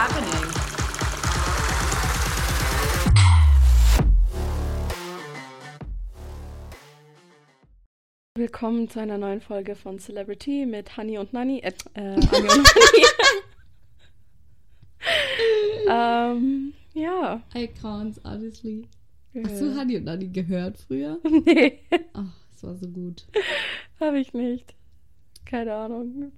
happening? Willkommen zu einer neuen Folge von Celebrity mit Honey und Nani. Äh, äh Honey und Nani. ähm, ja. I can't, honestly. Hast du Honey und Nani gehört früher? Nee, Ach, es war so gut. habe ich nicht. Keine Ahnung.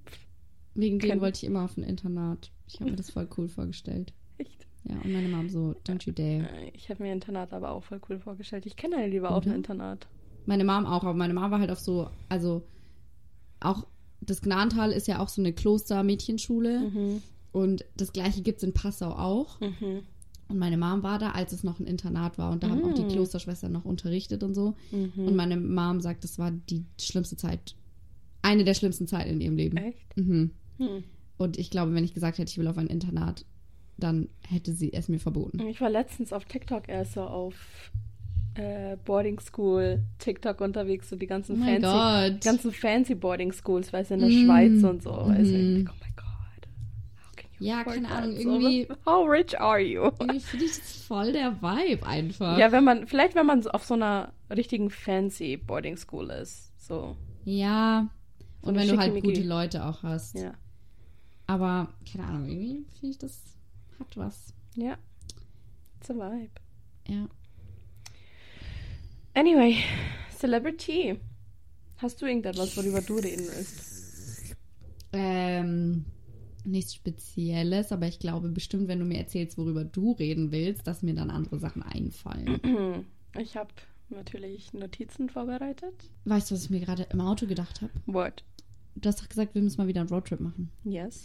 Wegen dem wollte ich immer auf ein Internat. Ich habe mir das voll cool vorgestellt. Echt? Ja, und meine Mom so, don't you dare. Äh, Ich habe mir Internat aber auch voll cool vorgestellt. Ich kenne eine, war auch Oder? im Internat. Meine Mom auch, aber meine Mom war halt auf so, also auch das Gnadental ist ja auch so eine Kloster-Mädchenschule Mhm. und das gleiche gibt es in Passau auch. Mhm. Und meine Mom war da, als es noch ein Internat war und da haben auch die Mm. Klosterschwestern noch unterrichtet und so. Mhm. Und meine Mom sagt, das war die schlimmste Zeit, eine der schlimmsten Zeiten in ihrem Leben. Echt? Mhm. Hm. Und ich glaube, wenn ich gesagt hätte, ich will auf ein Internat, dann hätte sie es mir verboten. Ich war letztens auf TikTok erst so auf äh, Boarding School TikTok unterwegs, so die ganzen Oh fancy, die ganzen fancy Boarding Schools, weißt du, in der Mm. Schweiz und so. Weißt du, Mhm. ich oh mein Gott. How can you Ja, keine? Ahnung, So, irgendwie- How rich are you? Irgendwie finde ich das voll der Vibe einfach. Ja, wenn man, vielleicht wenn man auf so einer richtigen fancy Boarding School ist. So, Ja. So Und wenn du halt gute Leute auch hast. ja. Aber, keine Ahnung, irgendwie finde ich, das hat was. Ja. It's a vibe. Ja. Anyway, Celebrity. Hast du irgendetwas, worüber du reden willst? Ähm, nichts Spezielles, aber ich glaube bestimmt, wenn du mir erzählst, worüber du reden willst, dass mir dann andere Sachen einfallen. Ich habe natürlich Notizen vorbereitet. weißt du, was ich mir gerade im Auto gedacht habe? What? Du hast doch gesagt, wir müssen mal wieder einen Roadtrip machen. Yes.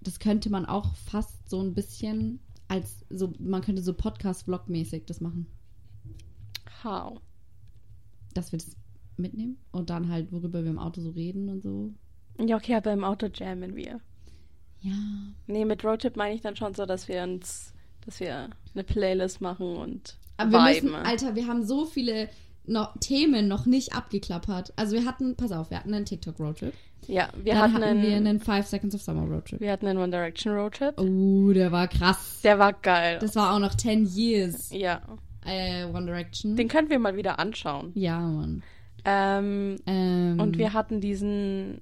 Das könnte man auch fast so ein bisschen als so, man könnte so Podcast-Vlog-mäßig das machen. How? Dass wir das mitnehmen und dann halt, worüber wir im Auto so reden und so. Ja, okay, aber im Auto jammen wir. Ja. Nee, mit Roadtrip meine ich dann schon so, dass wir uns, dass wir eine Playlist machen und Aber wir viben. müssen, Alter, wir haben so viele noch, Themen noch nicht abgeklappert. Also wir hatten, pass auf, wir hatten einen TikTok-Roadtrip. ja, wir Dann hatten, hatten wir einen, einen Five Seconds of Summer Roadtrip. wir hatten einen One Direction Roadtrip. Oh, der war krass. Der war geil. Das war auch noch 10 Years. ja, Äh, One Direction. den können wir mal wieder anschauen. ja, Mann. Ähm, Ähm, und wir hatten diesen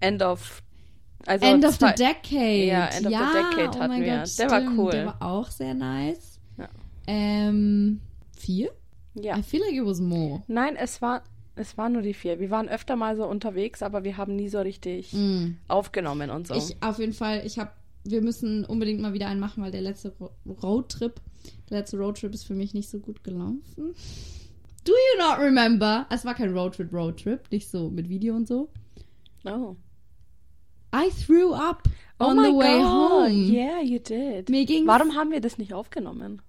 End of also End of the Decade. Ja, End of the ja, Decade oh hatten mein wir. Gott, Der war stimmt. cool. Der war auch sehr nice. Ja. Ähm, vier? Ja. I feel like it was more. Nein, es war es waren nur die vier. Wir waren öfter mal so unterwegs, aber wir haben nie so richtig Mm. aufgenommen und so. Ich auf jeden Fall, ich habe, wir müssen unbedingt mal wieder einen machen, weil der letzte Ro Roadtrip, der letzte Roadtrip ist für mich nicht so gut gelaufen. Do you not remember? Es war kein Roadtrip, Roadtrip, nicht so mit Video und so. oh. I threw up Oh on the way God. home. Yeah, you did. Mir ging's, Warum haben wir das nicht aufgenommen?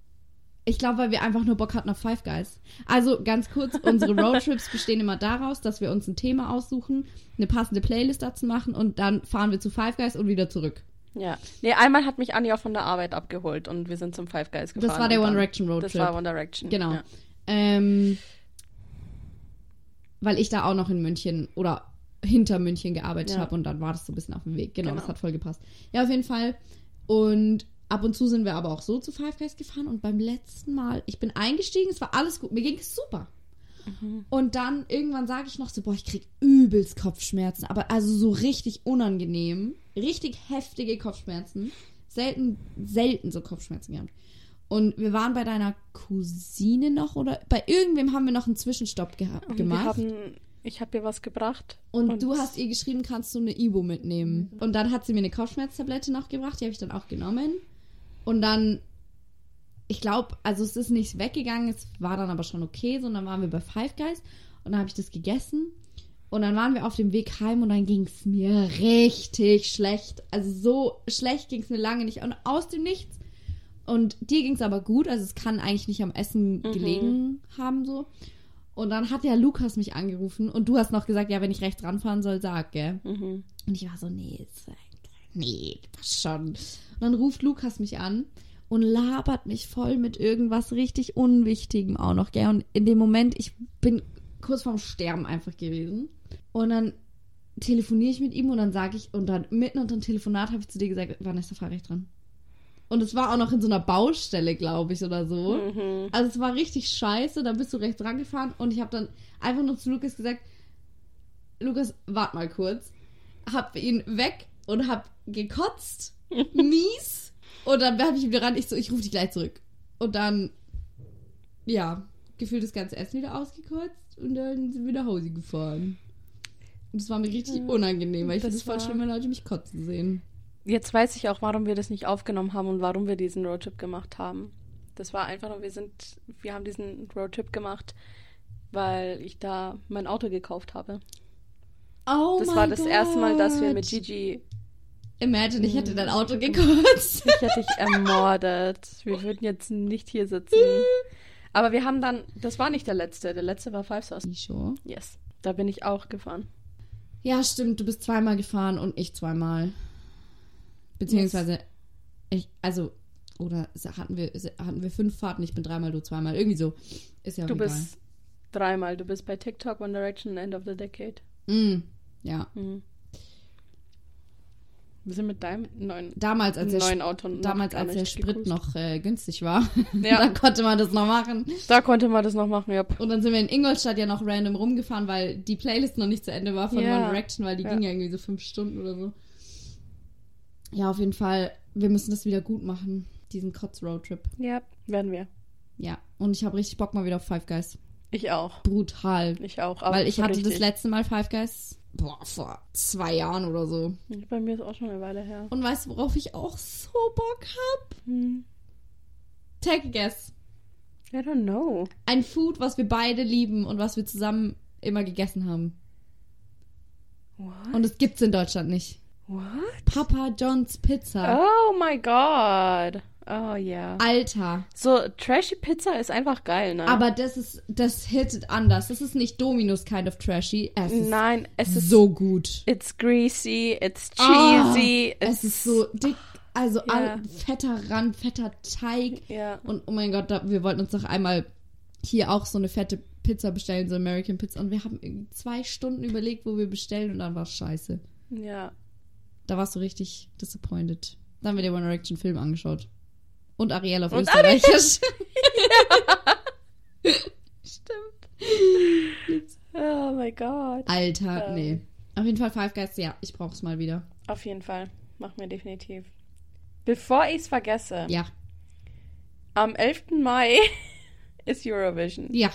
Ich glaube, weil wir einfach nur Bock hatten auf Five Guys. Also ganz kurz, unsere Roadtrips bestehen immer daraus, dass wir uns ein Thema aussuchen, eine passende Playlist dazu machen und dann fahren wir zu Five Guys und wieder zurück. Ja. Nee, einmal hat mich Anja von der Arbeit abgeholt und wir sind zum Five Guys gefahren. Das war der One Direction Roadtrip. Das war One Direction. Genau. Ja. Ähm, weil ich da auch noch in München oder hinter München gearbeitet Ja. habe und dann war das so ein bisschen auf dem Weg. Genau, Genau. das hat voll gepasst. Ja, auf jeden Fall. Und ab und zu sind wir aber auch so zu Five Guys gefahren und beim letzten Mal, ich bin eingestiegen, es war alles gut, mir ging es super. Mhm. Und dann irgendwann sage ich noch so, boah, ich krieg übelst Kopfschmerzen, aber also so richtig unangenehm, richtig heftige Kopfschmerzen. Selten, selten so Kopfschmerzen gehabt. Und wir waren bei deiner Cousine noch oder bei irgendwem haben wir noch einen Zwischenstopp geha Und gemacht. Haben, ich habe ihr was gebracht. und, du hast ihr geschrieben, kannst du eine Ibo mitnehmen. Und dann hat sie mir eine Kopfschmerztablette noch gebracht, die habe ich dann auch genommen. Und dann, ich glaube, also es ist nicht weggegangen, es war dann aber schon okay. So, und dann waren wir bei Five Guys und dann habe ich das gegessen. Und dann waren wir auf dem Weg heim und dann ging es mir richtig schlecht. Also so schlecht ging es mir lange nicht. Und aus dem Nichts. Und dir ging es aber gut. Also es kann eigentlich nicht am Essen gelegen haben so. Und dann hat ja Lukas mich angerufen und du hast noch gesagt, ja, wenn ich rechts ranfahren soll, sag, gell? Mhm. Und ich war so, nee, ist, nee, passt schon. Und dann ruft Lukas mich an und labert mich voll mit irgendwas richtig Unwichtigem auch noch, gell? Und in dem Moment, ich bin kurz vorm Sterben einfach gewesen. Und dann telefoniere ich mit ihm und dann sage ich, und dann mitten unter dem Telefonat habe ich zu dir gesagt, Vanessa, fahr rechts dran. Und es war auch noch in so einer Baustelle, glaube ich, oder so. Mhm. Also es war richtig scheiße. Da bist du rechts rangefahren und ich habe dann einfach nur zu Lukas gesagt, Lukas, wart mal kurz. Hab ihn weg und hab gekotzt. mies. Und dann habe ich ihm ran, ich so, ich rufe dich gleich zurück. Und dann, ja, gefühlt das ganze Essen wieder ausgekotzt und dann sind wir nach Hause gefahren. Und das war mir richtig unangenehm, weil ich Das finde es voll schlimm, wenn Leute mich kotzen sehen. Jetzt weiß ich auch, warum wir das nicht aufgenommen haben und warum wir diesen Roadtrip gemacht haben. Das war einfach nur, wir sind, wir haben diesen Roadtrip gemacht, weil ich da mein Auto gekauft habe. Oh das war das erste Mal, dass wir mit Gigi, Imagine, ich hätte Mhm. dein Auto gekotzt. ich hätte dich ermordet. Wir würden jetzt nicht hier sitzen. Aber wir haben dann, das war nicht der letzte, der letzte war Five Stars. Sure. Yes, da bin ich auch gefahren. Ja, stimmt, du bist zweimal gefahren und ich zweimal. Beziehungsweise, ich, also, oder hatten wir, hatten wir fünf Fahrten, ich bin dreimal, du zweimal. Irgendwie so. Ist ja auch Du egal. bist dreimal, du bist bei TikTok, One Direction, End of the Decade. Mm, ja. Mhm. Wir sind mit deinem neuen, Damals, als neuen Auto noch damals, als der Sprit gecruised. noch äh, günstig war, Ja. da konnte man das noch machen. Da konnte man das noch machen, ja. Und dann sind wir in Ingolstadt ja noch random rumgefahren, weil die Playlist noch nicht zu Ende war von Ja. One Direction, weil die Ja. ging ja irgendwie so fünf Stunden oder so. Ja, auf jeden Fall, wir müssen das wieder gut machen, diesen Kotz-Roadtrip. Ja, werden wir. Ja, und ich habe richtig Bock mal wieder auf Five Guys. Ich auch. Brutal. Ich auch. Aber Weil ich hatte das richtig. letzte Mal Five Guys, boah, vor zwei Jahren oder so. Bei mir ist auch schon eine Weile her. Und weißt du, worauf ich auch so Bock hab? Hm. Take a guess. I don't know. Ein Food, was wir beide lieben und was wir zusammen immer gegessen haben. What? Und es gibt's in Deutschland nicht. What? Papa John's Pizza. Oh my god. Oh ja. Alter. So, trashy Pizza ist einfach geil, ne? Aber das ist, das hittet anders. Das ist nicht Dominos kind of trashy. Es ist Nein, es ist so gut. It's greasy, it's Ah, cheesy. es ist so dick, also all, fetter Rand, fetter Teig. Ja. Und oh mein Gott, da, wir wollten uns doch einmal hier auch so eine fette Pizza bestellen, so American Pizza. Und wir haben irgendwie zwei Stunden überlegt, wo wir bestellen und dann war es scheiße. Ja. Da warst du richtig disappointed. Dann haben wir den One Direction Film angeschaut. Und Ariel auf Und Österreichisch. Stimmt. Oh my god. Alter, Ähm. nee. Auf jeden Fall Five Guys, ja, ich brauch's mal wieder. Auf jeden Fall. Machen wir definitiv. Bevor ich es vergesse, Ja, am 11. Mai ist Eurovision. ja.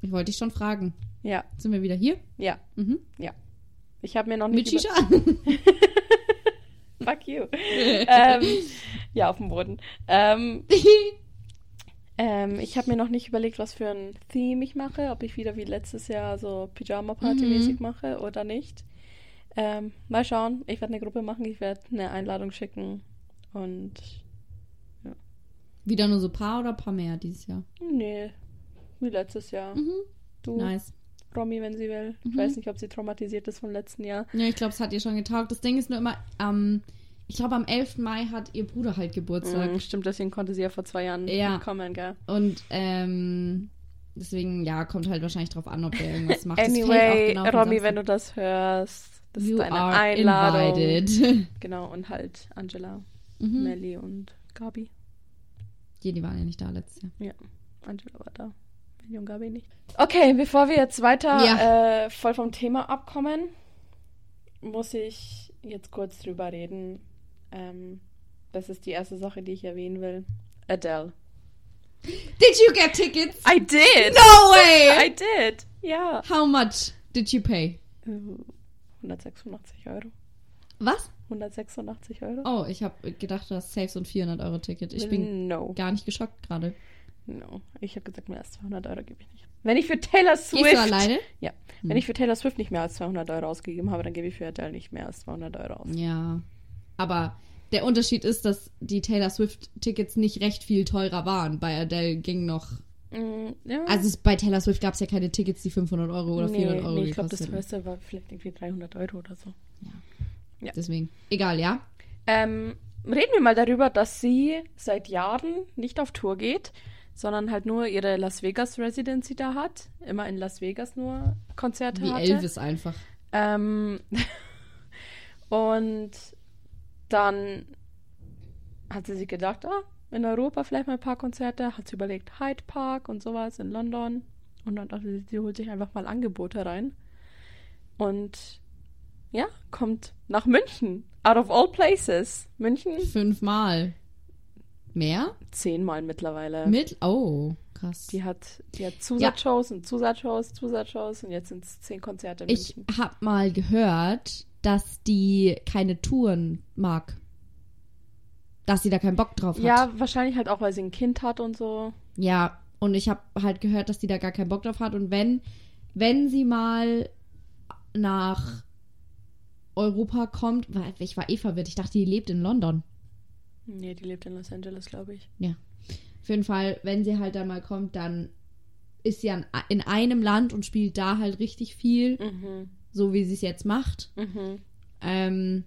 Ich wollte dich schon fragen. Ja, Sind wir wieder hier? ja, Mhm. ja. Ich habe mir noch Mit nicht. Shisha? Über Fuck you. ähm, ja, auf dem Boden. Ähm, ähm, ich habe mir noch nicht überlegt, was für ein Theme ich mache. Ob ich wieder wie letztes Jahr so Pyjama-Party-mäßig Mhm. mache oder nicht. Ähm, mal schauen. Ich werde eine Gruppe machen. Ich werde eine Einladung schicken. Und wieder nur so paar oder paar mehr dieses Jahr? nee, wie letztes Jahr. Mhm. Du, Nice. Romy, wenn sie will. Ich Mhm. weiß nicht, ob sie traumatisiert ist vom letzten Jahr. Ja, ich glaube, es hat ihr schon getaugt. Das Ding ist nur immer, ähm, ich glaube, am 11. Mai hat ihr Bruder halt Geburtstag. Mm, stimmt, deswegen konnte sie ja vor zwei Jahren Ja. kommen, gell? Und ähm, deswegen, ja, kommt halt wahrscheinlich drauf an, ob der irgendwas macht. Anyway, genau Romy, wenn du das hörst, das you ist deine are Einladung. invited. Genau, und halt Angela, mhm. Melly und Gabi. Ja, die waren ja nicht da letztes Jahr. Ja, Angela war da. Melly und Gabi nicht. Okay, bevor wir jetzt weiter Ja. äh, voll vom Thema abkommen, muss ich jetzt kurz drüber reden. Ähm, das ist die erste Sache, die ich erwähnen will. Adele. Did you get tickets? I did! No way! I did! Ja. How much did you pay? Äh, 186 Euro. Was? 186 Euro? Oh, ich habe gedacht, das ist safe so ein 400-Euro-Ticket. Ich bin no. gar nicht geschockt gerade. No. Ich habe gesagt, mehr als 200 Euro gebe ich nicht. Wenn ich für Taylor Swift. Gehst du alleine? Ja. Hm. Wenn ich für Taylor Swift nicht mehr als 200 Euro ausgegeben habe, dann gebe ich für Adele nicht mehr als 200 Euro aus. Ja. Aber der Unterschied ist, dass die Taylor Swift-Tickets nicht recht viel teurer waren. Bei Adele ging noch. Mm, ja. Also es, bei Taylor Swift gab es ja keine Tickets, die 500 Euro oder nee, 400 Euro nee, ich glaube, das teuerste war vielleicht irgendwie 300 Euro oder so. Ja. Deswegen. Egal, ja? Ähm, reden wir mal darüber, dass sie seit Jahren nicht auf Tour geht, sondern halt nur ihre Las Vegas Residency da hat. Immer in Las Vegas nur Konzerte Wie hatte. Elvis einfach. Ähm, und dann hat sie sich gedacht, ah, in Europa vielleicht mal ein paar Konzerte, hat sie überlegt, Hyde Park und sowas in London. Und dann dachte sie, sie holt sich einfach mal Angebote rein. Und ja, kommt nach München. Out of all places. München Fünfmal. Mehr? zehnmal mittlerweile. Mit? Oh, krass. Die hat, die hat Zusatzshows und Zusatzshows, Zusatzshows und jetzt sind es zehn Konzerte in Ich München. habe mal gehört, dass die keine Touren mag. Dass sie da keinen Bock drauf hat. Ja, wahrscheinlich halt auch, weil sie ein Kind hat und so. Ja, und ich habe halt gehört, dass die da gar keinen Bock drauf hat. Und wenn, wenn sie mal nach Europa kommt, weil ich war eh verwirrt. Ich dachte, die lebt in London. Nee, die lebt in Los Angeles, glaube ich. Auf jeden Fall, wenn sie halt da mal kommt, dann ist sie an, in einem Land und spielt da halt richtig viel, Mhm. So wie sie es jetzt macht. Mhm. Ähm,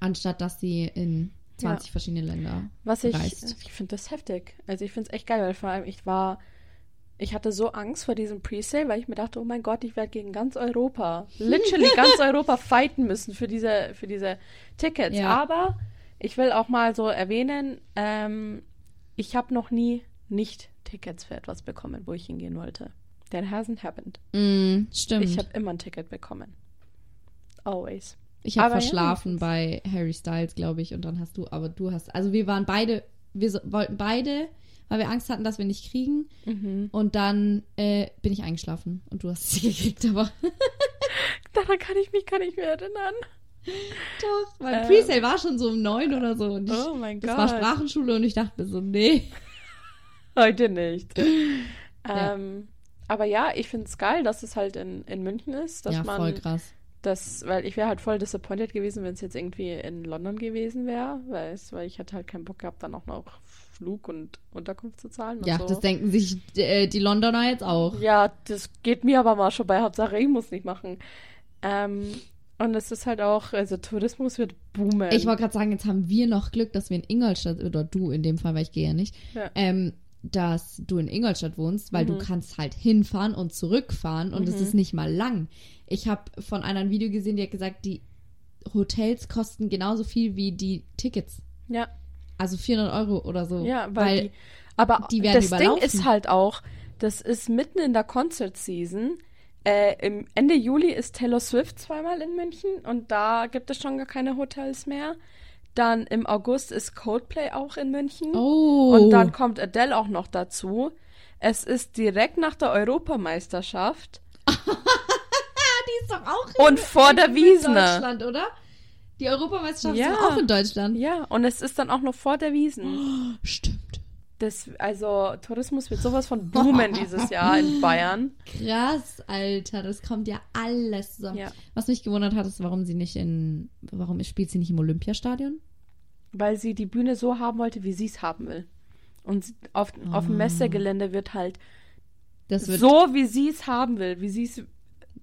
anstatt dass sie in 20 verschiedene Länder Was ich, reist. ich finde das heftig. Also ich finde es echt geil, weil vor allem ich war, ich hatte so Angst vor diesem Presale, weil ich mir dachte, oh mein Gott, ich werde gegen ganz Europa, literally ganz Europa fighten müssen für diese, für diese Tickets. Ja. Aber ich will auch mal so erwähnen, ähm, ich habe noch nie nicht Tickets für etwas bekommen, wo ich hingehen wollte. That hasn't happened. Mm, stimmt. Ich Ich habe immer ein Ticket bekommen. Always. habe aber ja, verschlafen bei Harry Styles, glaube ich, und dann hast du, aber du hast, also wir waren beide, wir so, wollten beide, weil wir Angst hatten, dass wir nicht kriegen. Mhm. Und dann äh, bin ich eingeschlafen und du hast sie gekriegt, aber Daran kann ich mich gar nicht mehr erinnern. doch, weil Ähm. Presale war schon so um neun oder so und ich, Oh mein das Gott. war Sprachenschule und ich dachte mir so, nee. Heute nicht. Ähm, aber ja, ich finde es geil, dass es halt in, in München ist, dass ja, man voll krass. das, weil ich wäre halt voll disappointed gewesen, wenn es jetzt irgendwie in London gewesen wäre, weil ich hätte halt keinen Bock gehabt, dann auch noch Flug und Unterkunft zu zahlen Ja, so. das denken sich äh, die Londoner jetzt auch. Ja, das geht mir aber mal schon bei. Hauptsache, ich muss nicht machen. Ähm, und es ist halt auch, also Tourismus wird boomen. Ich wollte gerade sagen, jetzt haben wir noch Glück, dass wir in Ingolstadt, oder du in dem Fall, weil ich gehe ja nicht, Ja. ähm, dass du in Ingolstadt wohnst, weil du Mhm. kannst halt hinfahren und zurückfahren und es Mhm. ist nicht mal lang. Ich habe von einer ein Video gesehen, die hat gesagt, die Hotels kosten genauso viel wie die Tickets. ja, Also 400 Euro oder so. ja, weil, die, aber die werden das Ding überlaufen. ist halt auch, das ist mitten in der Concert Season. Äh, Im Ende Juli ist Taylor Swift zweimal in München und da gibt es schon gar keine Hotels mehr. Dann im August ist Coldplay auch in München. oh. Und dann kommt Adele auch noch dazu. Es ist direkt nach der Europameisterschaft. die ist doch auch Und vor der in. Deutschland, oder? Die Europameisterschaft Ja. ist auch in Deutschland. Ja, und es ist dann auch noch vor der Wiesen. Stimmt. Das, also Tourismus wird sowas von boomen dieses Jahr in Bayern. Krass, Alter, das kommt ja alles zusammen. Ja. Was mich gewundert hat, ist, warum sie nicht in, warum spielt sie nicht im Olympiastadion? Weil sie die Bühne so haben wollte, wie sie es haben will. Und auf, auf dem Ah. Messegelände wird halt Das wird so, wie sie es haben will, wie sie es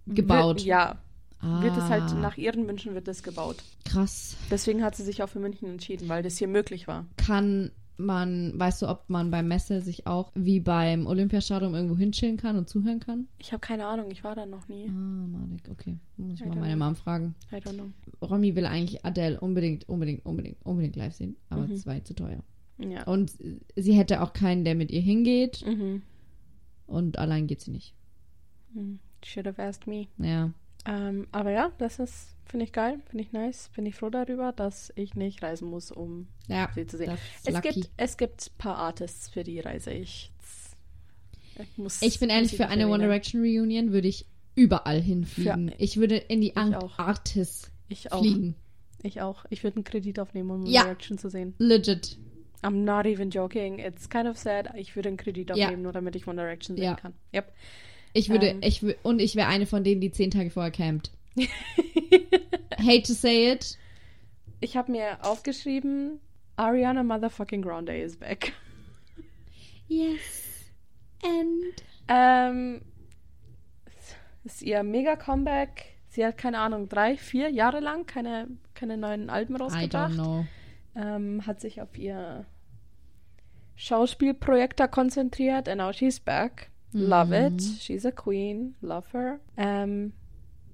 gebaut. Wird, ja, wird es halt Ah, nach ihren Wünschen wird es gebaut. krass. Deswegen hat sie sich auch für München entschieden, weil das hier möglich war. Kann man, weißt du, ob man beim Messe sich auch wie beim Olympiastadion irgendwo hinchillen kann und zuhören kann? Ich habe keine Ahnung, ich war da noch nie. Ah, Madik, okay. Muss ich I mal meine. Mom fragen. I don't know. Romy will eigentlich Adele unbedingt, unbedingt, unbedingt, unbedingt live sehen, aber Mhm. es war ihr zu teuer. Ja. Und sie hätte auch keinen, der mit ihr hingeht Mhm. und allein geht sie nicht. Mhm. Should have asked me. Ja. Ähm, aber ja, das ist, finde ich geil, finde ich nice. Bin ich froh darüber, dass ich nicht reisen muss, um Ja, sie zu sehen. Es lucky. gibt, es gibt ein paar Artists, für die reise ich. Ich, muss, Ich bin ehrlich, ich für eine One. Direction Reunion würde ich überall hinfliegen. Für- ich würde in die. Antarktis Ich auch. fliegen. Ich auch. Ich würde einen Kredit aufnehmen, um Ja. Reaction zu sehen. Legit. I'm not even joking. It's kind of sad. Ich würde einen Kredit Ja. aufnehmen, nur damit ich One Direction sehen Ja. kann. Yep. Ich würde, Ähm. ich und ich wäre eine von denen, die zehn Tage vorher campt. Hate to say it. Ich habe mir aufgeschrieben, Ariana Motherfucking Grande is back. Yes. And. Ähm, es ist ihr Mega-Comeback. Sie hat, keine Ahnung, drei, vier Jahre lang keine, keine neuen Alben I don't rausgebracht. know. Ähm, hat sich auf ihr Schauspielprojekt da konzentriert. And now she's back. Love Mhm. it. She's a queen. Love her. Ähm,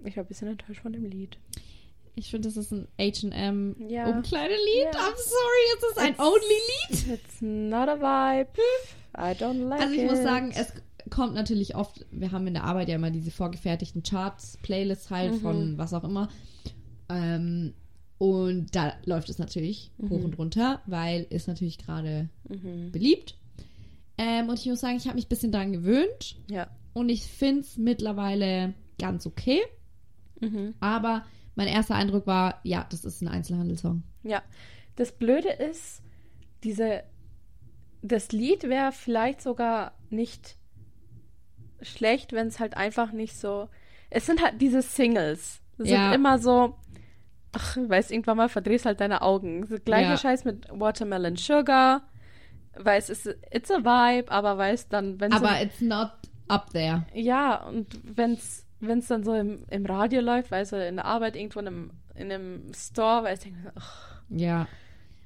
ich war ein bisschen enttäuscht von dem Lied. Ich finde, das ist ein H&M Ja. Umkleidelied. Ja. I'm sorry, es ist ein Only-Lied. It's not a vibe. I don't like Also ich it. muss sagen, es kommt natürlich oft, wir haben in der Arbeit ja immer diese vorgefertigten Charts, Playlists halt Mhm. von was auch immer. Ähm, und da läuft es natürlich hoch und runter, weil ist natürlich gerade Mhm. beliebt. Ähm, und ich muss sagen, ich habe mich ein bisschen daran gewöhnt Ja. und ich finde es mittlerweile ganz okay. Mhm. Aber mein erster Eindruck war, ja, das ist ein Einzelhandelssong. Ja. Das Blöde ist, diese. Das Lied wäre vielleicht sogar nicht schlecht, wenn es halt einfach nicht so. Es sind halt diese Singles. Das Ja. sind immer so. Ach, weißt irgendwann mal verdrehst halt deine Augen. Das gleiche Ja. Scheiß mit Watermelon Sugar. Weil es ist, it's a vibe, aber weißt dann, wenn Aber it's not up there. Ja, und wenn's wenn's dann so im, im Radio läuft, weißt du, in der Arbeit irgendwo in einem, in einem Store, weißt du, ach. Ja.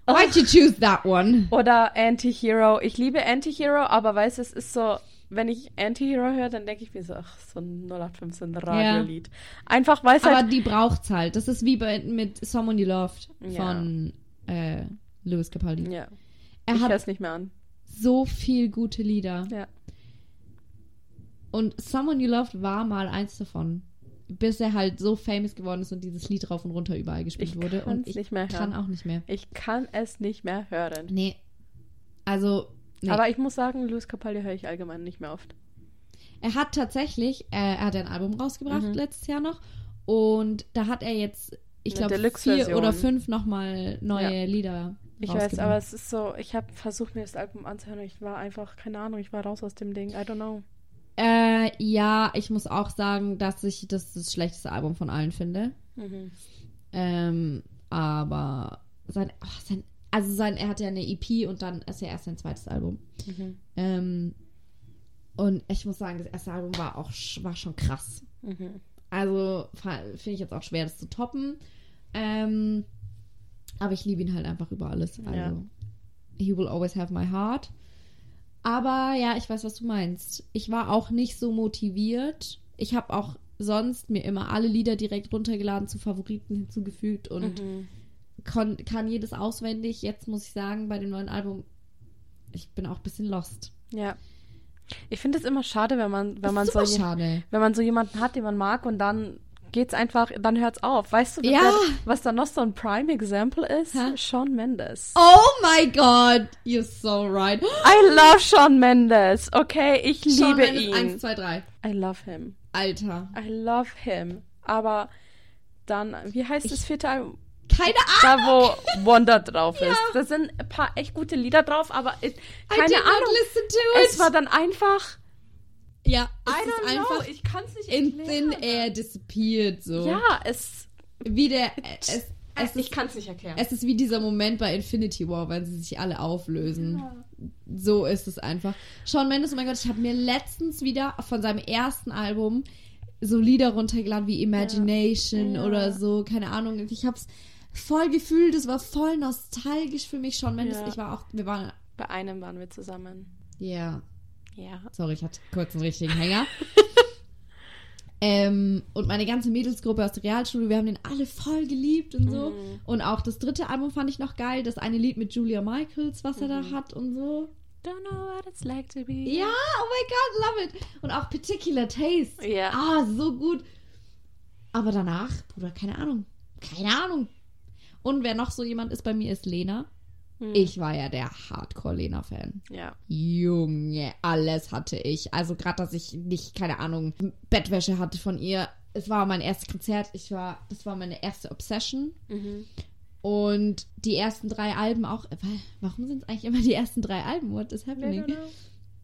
Why'd you choose that one? oder Anti-Hero. Ich liebe Anti-Hero, aber weißt du, es ist so, wenn ich Anti-Hero höre, dann denke ich mir so, ach, so ein 0815 Radiolied. Einfach, weil es Aber halt, die braucht's halt. Das ist wie bei, mit Someone You Loved Ja. von äh, Louis Capaldi. ja, Er ich hat es nicht mehr an. so viel gute Lieder. Ja. Und Someone You Loved war mal eins davon. Bis er halt so famous geworden ist und dieses Lied rauf und runter überall gespielt Ich wurde. Und ich nicht mehr kann hören. auch nicht mehr. Ich kann es nicht mehr hören. Nee. Also, nee. Aber ich muss sagen, Louis Capaldi höre ich allgemein nicht mehr oft. Er hat tatsächlich, äh, er hat ein Album rausgebracht Mhm. letztes Jahr noch und da hat er jetzt, ich glaube, vier oder fünf nochmal neue Ja. Lieder Ich weiß, aber es ist so, ich habe versucht, mir das Album anzuhören und ich war einfach, keine Ahnung, ich war raus aus dem Ding. I don't know. Äh, ja, ich muss auch sagen, dass ich das das schlechteste Album von allen finde. Mhm. Ähm, aber sein, ach, sein, also sein, er hat ja eine EP und dann ist ja erst sein zweites Album. Mhm. Ähm, und ich muss sagen, das erste Album war auch war schon krass. Mhm. Also finde ich jetzt auch schwer, das zu toppen. Ähm, aber ich liebe ihn halt einfach über alles. Also, Ja. he will always have my heart. Aber ja, ich weiß, was du meinst. Ich war auch nicht so motiviert. Ich habe auch sonst mir immer alle Lieder direkt runtergeladen, zu Favoriten hinzugefügt und Mhm. kon kann jedes auswendig. Jetzt muss ich sagen, bei dem neuen Album, ich bin auch ein bisschen lost. Ja. Ich finde es immer schade, wenn man, wenn man so schade. wenn man so jemanden hat, den man mag und dann geht's einfach, dann hört's auf. Weißt du, Ja. was da noch so ein Prime Example ist? Hä? Shawn Mendes. Oh my God, you're so right. I love Shawn Mendes. Okay, ich Shawn liebe Mendes, ihn. 1, 2, 3. I love him. Alter. I love him. Aber dann, wie heißt das vierte Album? Keine Da, Ahnung. wo Wonder drauf ist. Da sind ein paar echt gute Lieder drauf, aber ich, I keine did not Ahnung. listen to it. Es war dann einfach. Ja, es I ist don't einfach know, ich kann es nicht in erklären. thin air disappeared so. Ja, es. Wie der es, es ich ist kann es nicht erklären. es ist wie dieser Moment bei Infinity War, wenn sie sich alle auflösen. So ist es einfach. Shawn Mendes, oh mein Gott, ich habe mir letztens wieder von seinem ersten Album so Lieder runtergeladen wie Imagination Ja. oder so, keine Ahnung. Ich hab's voll gefühlt, es war voll nostalgisch für mich. Shawn Mendes, Ja. ich war auch, wir waren, Bei einem waren wir zusammen. ja, Ja. sorry, ich hatte kurz einen richtigen Hänger. ähm, und meine ganze Mädelsgruppe aus der Realschule, wir haben den alle voll geliebt und so. Mhm. Und auch das dritte Album fand ich noch geil, das eine Lied mit Julia Michaels, was er da Mhm. hat und so. Don't know what it's like to be. Ja, oh my god, love it. Und auch Particular Taste. Ja. Ah, so gut. Aber danach, Bruder, keine Ahnung. Keine Ahnung. Und wer noch so jemand ist bei mir, ist Lena. Hm. Ich war ja der Hardcore-Lena-Fan. Ja. Junge, alles hatte ich. Also gerade, dass ich nicht, keine Ahnung, Bettwäsche hatte von ihr. Es war mein erstes Konzert. Ich war, das war meine erste Obsession. Mhm. Und die ersten drei Alben auch. Warum sind es eigentlich immer die ersten drei Alben? What is happening?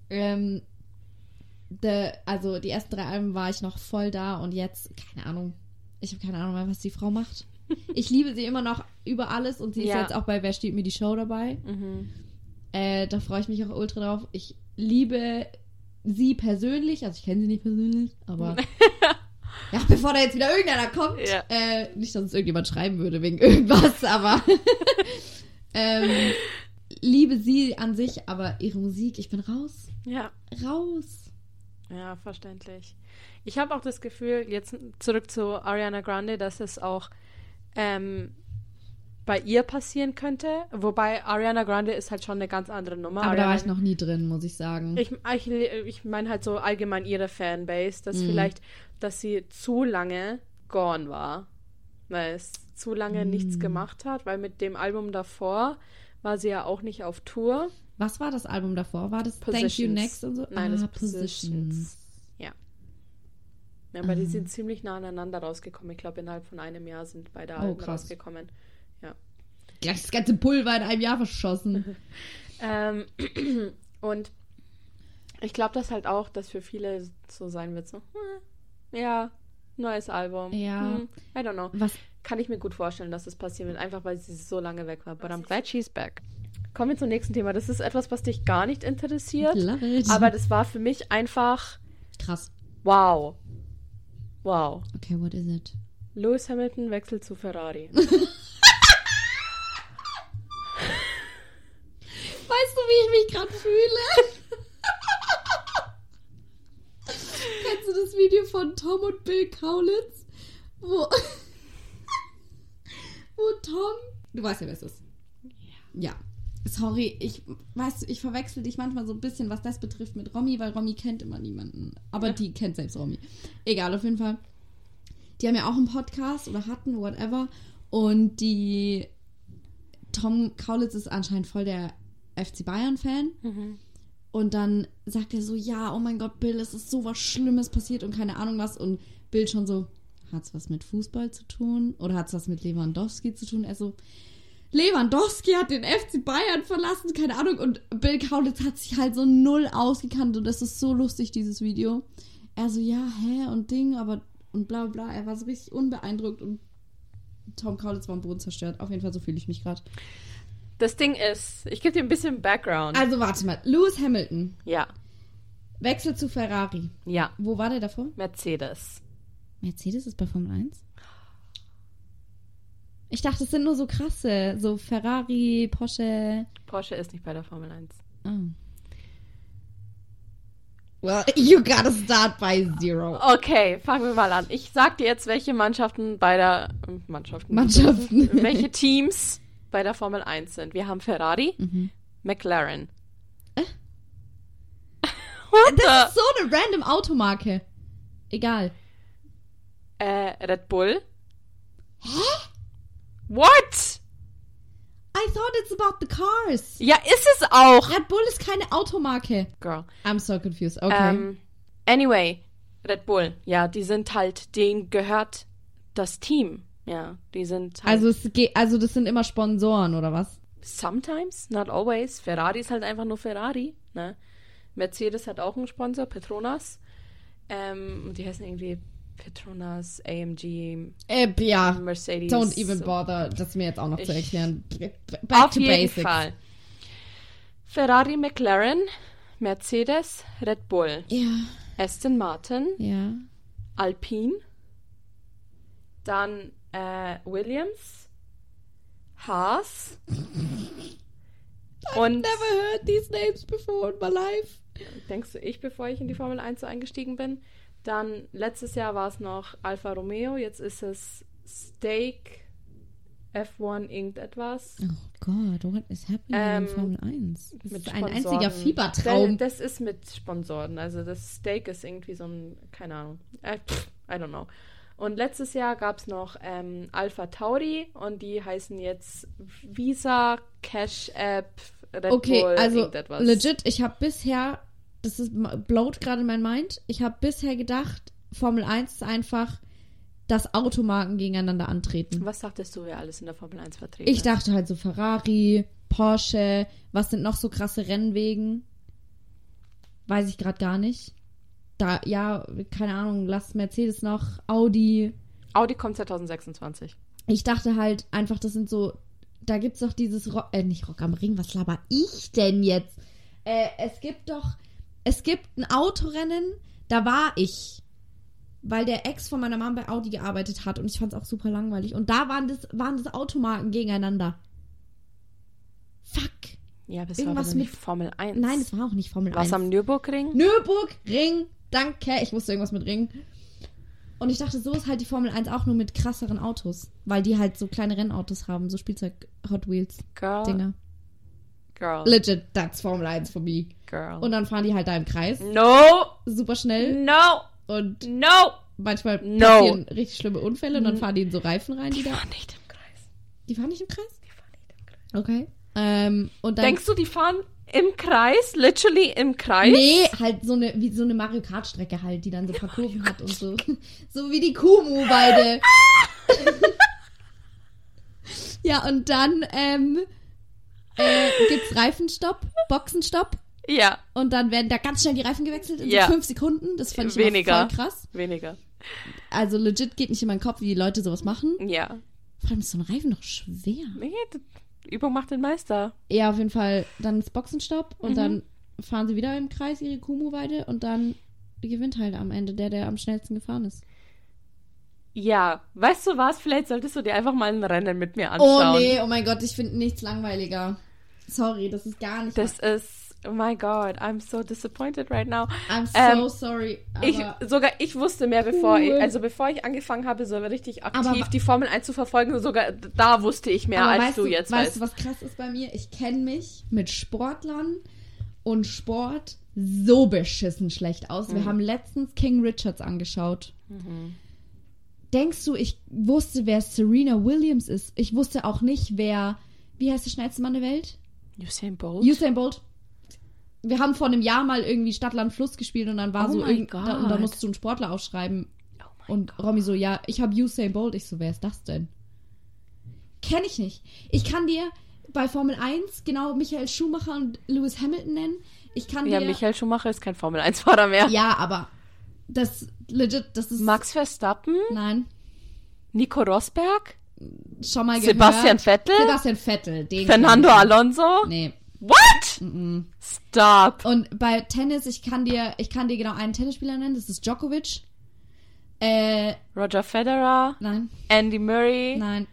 Ähm, the, also die ersten drei Alben war ich noch voll da und jetzt, keine Ahnung. Ich habe keine Ahnung mehr, was die Frau macht. Ich liebe sie immer noch über alles und sie ist Ja. jetzt auch bei Wer steht mir die Show dabei. Mhm. Äh, da freue ich mich auch ultra drauf. Ich liebe sie persönlich, also ich kenne sie nicht persönlich, aber ja, bevor da jetzt wieder irgendeiner kommt, Ja. äh, nicht, dass es irgendjemand schreiben würde wegen irgendwas, aber ähm, liebe sie an sich, aber ihre Musik, ich bin raus, Ja. raus. Ja, verständlich. Ich habe auch das Gefühl, jetzt zurück zu Ariana Grande, dass es auch ähm, bei ihr passieren könnte. Wobei Ariana Grande ist halt schon eine ganz andere Nummer. Aber da war Ariana- ich noch nie drin, muss ich sagen. Ich, ich, ich meine halt so allgemein ihre Fanbase, dass vielleicht, dass sie zu lange gone war. Weil es zu lange nichts gemacht hat, weil mit dem Album davor war sie ja auch nicht auf Tour. Was war das Album davor? War das Thank You Positions. Next und so? Nein, das ah, ist Positions. Ja. Ja, aber die sind ziemlich nah aneinander rausgekommen. Ich glaube, innerhalb von einem Jahr sind beide Oh, Alben krass. rausgekommen. Ja. Gleich das ganze Pulver in einem Jahr verschossen. Ähm, und ich glaube das halt auch, dass für viele so sein wird, so, hm, ja, neues Album. Ja. Hm, I don't know. Was? Kann ich mir gut vorstellen, dass das passieren wird, einfach weil sie so lange weg war. But I'm glad she's back. Kommen wir zum nächsten Thema. Das ist etwas, was dich gar nicht interessiert. Love it. Aber das war für mich einfach Krass. wow. Wow. Okay, what is it? Lewis Hamilton wechselt zu Ferrari. Weißt du, wie ich mich gerade fühle? Kennst du das Video von Tom und Bill Kaulitz? Wo, wo Tom. Du weißt ja, wer es ist. Ja. Sorry, ich weißt du, ich verwechsel dich manchmal so ein bisschen, was das betrifft, mit Romy, weil Romy kennt immer niemanden. Aber Ja. die kennt selbst Romy. Egal, auf jeden Fall. Die haben ja auch einen Podcast oder hatten, whatever. Und die Tom Kaulitz ist anscheinend voll der FC Bayern-Fan. Und dann sagt er so, ja, oh mein Gott, Bill, es ist so was Schlimmes passiert und keine Ahnung was. Und Bill schon so, hat's was mit Fußball zu tun? Oder hat's was mit Lewandowski zu tun? Er so, Lewandowski hat den FC Bayern verlassen, keine Ahnung. Und Bill Kaulitz hat sich halt so null ausgekannt und das ist so lustig, dieses Video. Er so, ja, hä, und Ding, aber und bla bla. Er war so richtig unbeeindruckt und Tom Kaulitz war am Boden zerstört. Auf jeden Fall, so fühle ich mich gerade. Das Ding ist, ich gebe dir ein bisschen Background. Also warte mal, Lewis Hamilton ja, wechselt zu Ferrari. ja. Wo war der davor? Mercedes. Mercedes ist bei Formel 1? Ich dachte, es sind nur so krasse, so Ferrari, Porsche. Porsche ist nicht bei der Formel 1. Oh. Well, you gotta start by zero. Okay, fangen wir mal an. Ich sag dir jetzt, welche Mannschaften bei der äh, Mannschaften, Mannschaften. welche Teams bei der Formel 1 sind. Wir haben Ferrari, Mhm. McLaren. Äh? Das ist so eine random Automarke. Egal. Äh, Red Bull. Hä? What? I thought it's about the cars. Ja, ist es auch. Red Bull ist keine Automarke. Girl. I'm so confused. Okay. Ähm, anyway, Red Bull. Ja, die sind halt, denen gehört das Team. Ja, die sind halt. also, es geht, also das sind immer Sponsoren, oder was? Sometimes, not always. Ferrari ist halt einfach nur Ferrari. Ne? Mercedes hat auch einen Sponsor, Petronas. Ähm, und die heißen irgendwie Petronas, AMG, Äh, ja. Mercedes. Don't even bother, das mir jetzt auch noch zu Ich- erklären. Back Auf to jeden basics. Fall. Ferrari, McLaren, Mercedes, Red Bull, Ja, Aston Martin, ja. Alpine, dann äh, Williams, Haas und Never heard these names before in my life. denkst du ich, bevor ich in die Formel 1 so eingestiegen bin. Dann letztes Jahr war es noch Alfa Romeo, jetzt ist es Steak, F1 irgendetwas. Oh Gott, what is happening Ähm, in Formel 1? Das mit ist ein einziger Fiebertraum. Das, das ist mit Sponsoren. Also das Steak ist irgendwie so ein, keine Ahnung. Äh, I don't know. Und letztes Jahr gab es noch ähm, Alpha Tauri und die heißen jetzt Visa, Cash App, Red Okay, Bull, also irgendetwas. legit, ich habe bisher, das ist blowt gerade mein Mind, ich habe bisher gedacht, Formel 1 ist einfach, dass Automarken gegeneinander antreten. Was dachtest du, wer alles in der Formel 1 vertreten Ich dachte halt so Ferrari, Porsche, was sind noch so krasse Rennwegen? Weiß ich gerade gar nicht. Da, ja, keine Ahnung, lass Mercedes noch, Audi. Audi kommt 2026. Ich dachte halt einfach, das sind so, da gibt's doch dieses Rock, äh, nicht Rock am Ring, was laber ich denn jetzt? Äh, es gibt doch, es gibt ein Autorennen, da war ich, weil der Ex von meiner Mama bei Audi gearbeitet hat und ich fand's auch super langweilig. Und da waren das, waren das Automarken gegeneinander. Fuck. Ja, das Irgendwas war mit- Formel 1. Nein, es war auch nicht Formel Was 1. am Nürburgring? Nürburgring, danke. Ich wusste irgendwas mit Ring. Und ich dachte, so ist halt die Formel 1 auch nur mit krasseren Autos. Weil die halt so kleine Rennautos haben, so Spielzeug Hot Wheels Girl. Dinger. Girl. Legit, that's Formel 1 for me. Girl. Und dann fahren die halt da im Kreis, no. super schnell. No. Und No. manchmal No. passieren richtig schlimme Unfälle und dann fahren die in so Reifen rein, die Die da. fahren nicht im Kreis. Die fahren nicht im Kreis? Die fahren nicht im Kreis. Okay. Ähm, und dann. Denkst du, die fahren im Kreis? Literally im Kreis? Nee, halt so eine, wie so eine Mario Kart Strecke halt, die dann so ein paar Kurven hat und so. So wie die Kumu beide. ja, und dann, ähm, äh, gibt's Reifenstopp, Boxenstopp Ja, und dann werden da ganz schnell die Reifen gewechselt in Ja. so fünf Sekunden. Das fand ich Weniger. voll krass. weniger. Also legit geht nicht in meinen Kopf, wie die Leute sowas machen. Ja. Vor allem ist so ein Reifen doch schwer. Nee, Übung macht den Meister. Ja, auf jeden Fall. Dann ist Boxenstopp und Mhm. dann fahren sie wieder im Kreis ihre Kumu-Weide und dann gewinnt halt am Ende der, der am schnellsten gefahren ist. Ja, weißt du was? Vielleicht solltest du dir einfach mal ein Rennen mit mir anschauen. Oh nee, oh mein Gott, ich finde nichts langweiliger. Sorry, das ist gar nicht. Das ist, oh my God, I'm so disappointed right now. I'm so ähm, sorry. Ich, sogar ich wusste mehr, bevor ich, Cool. also bevor ich angefangen habe, so richtig aktiv Aber die Formel 1 zu verfolgen, sogar da wusste ich mehr, als weißt du jetzt weißt. weißt. du, was krass ist bei mir? Ich kenne mich mit Sportlern und Sport so beschissen schlecht aus. Mhm. Wir haben letztens King Richards angeschaut. Denkst du, ich wusste, wer Serena Williams ist? Ich wusste auch nicht, wer. Wie heißt der schnellste Mann der Welt? Usain Bolt? Usain Bolt. Wir haben vor einem Jahr mal irgendwie Stadt, Land, Fluss gespielt und dann war Oh so mein irgend, da, und da musst du einen Sportler aufschreiben. oh Und Romy so, ja, ich habe Usain Bolt. Ich so, wer ist das denn? Kenn ich nicht. Ich kann dir bei Formel 1 genau Michael Schumacher und Lewis Hamilton nennen. Ich kann Ja, dir. Michael Schumacher ist kein Formel 1-Fahrer mehr. Ja, aber das legit, das ist. Max Verstappen? Nein. Nico Rosberg? Schon mal gehört. Sebastian Vettel? Sebastian Vettel. Den Fernando. Alonso? Nee. What? Mhm. Stop. Und bei Tennis, ich kann dir, ich kann dir genau einen Tennisspieler nennen. Das ist Djokovic. Äh, Roger Federer? nein, Andy Murray? nein.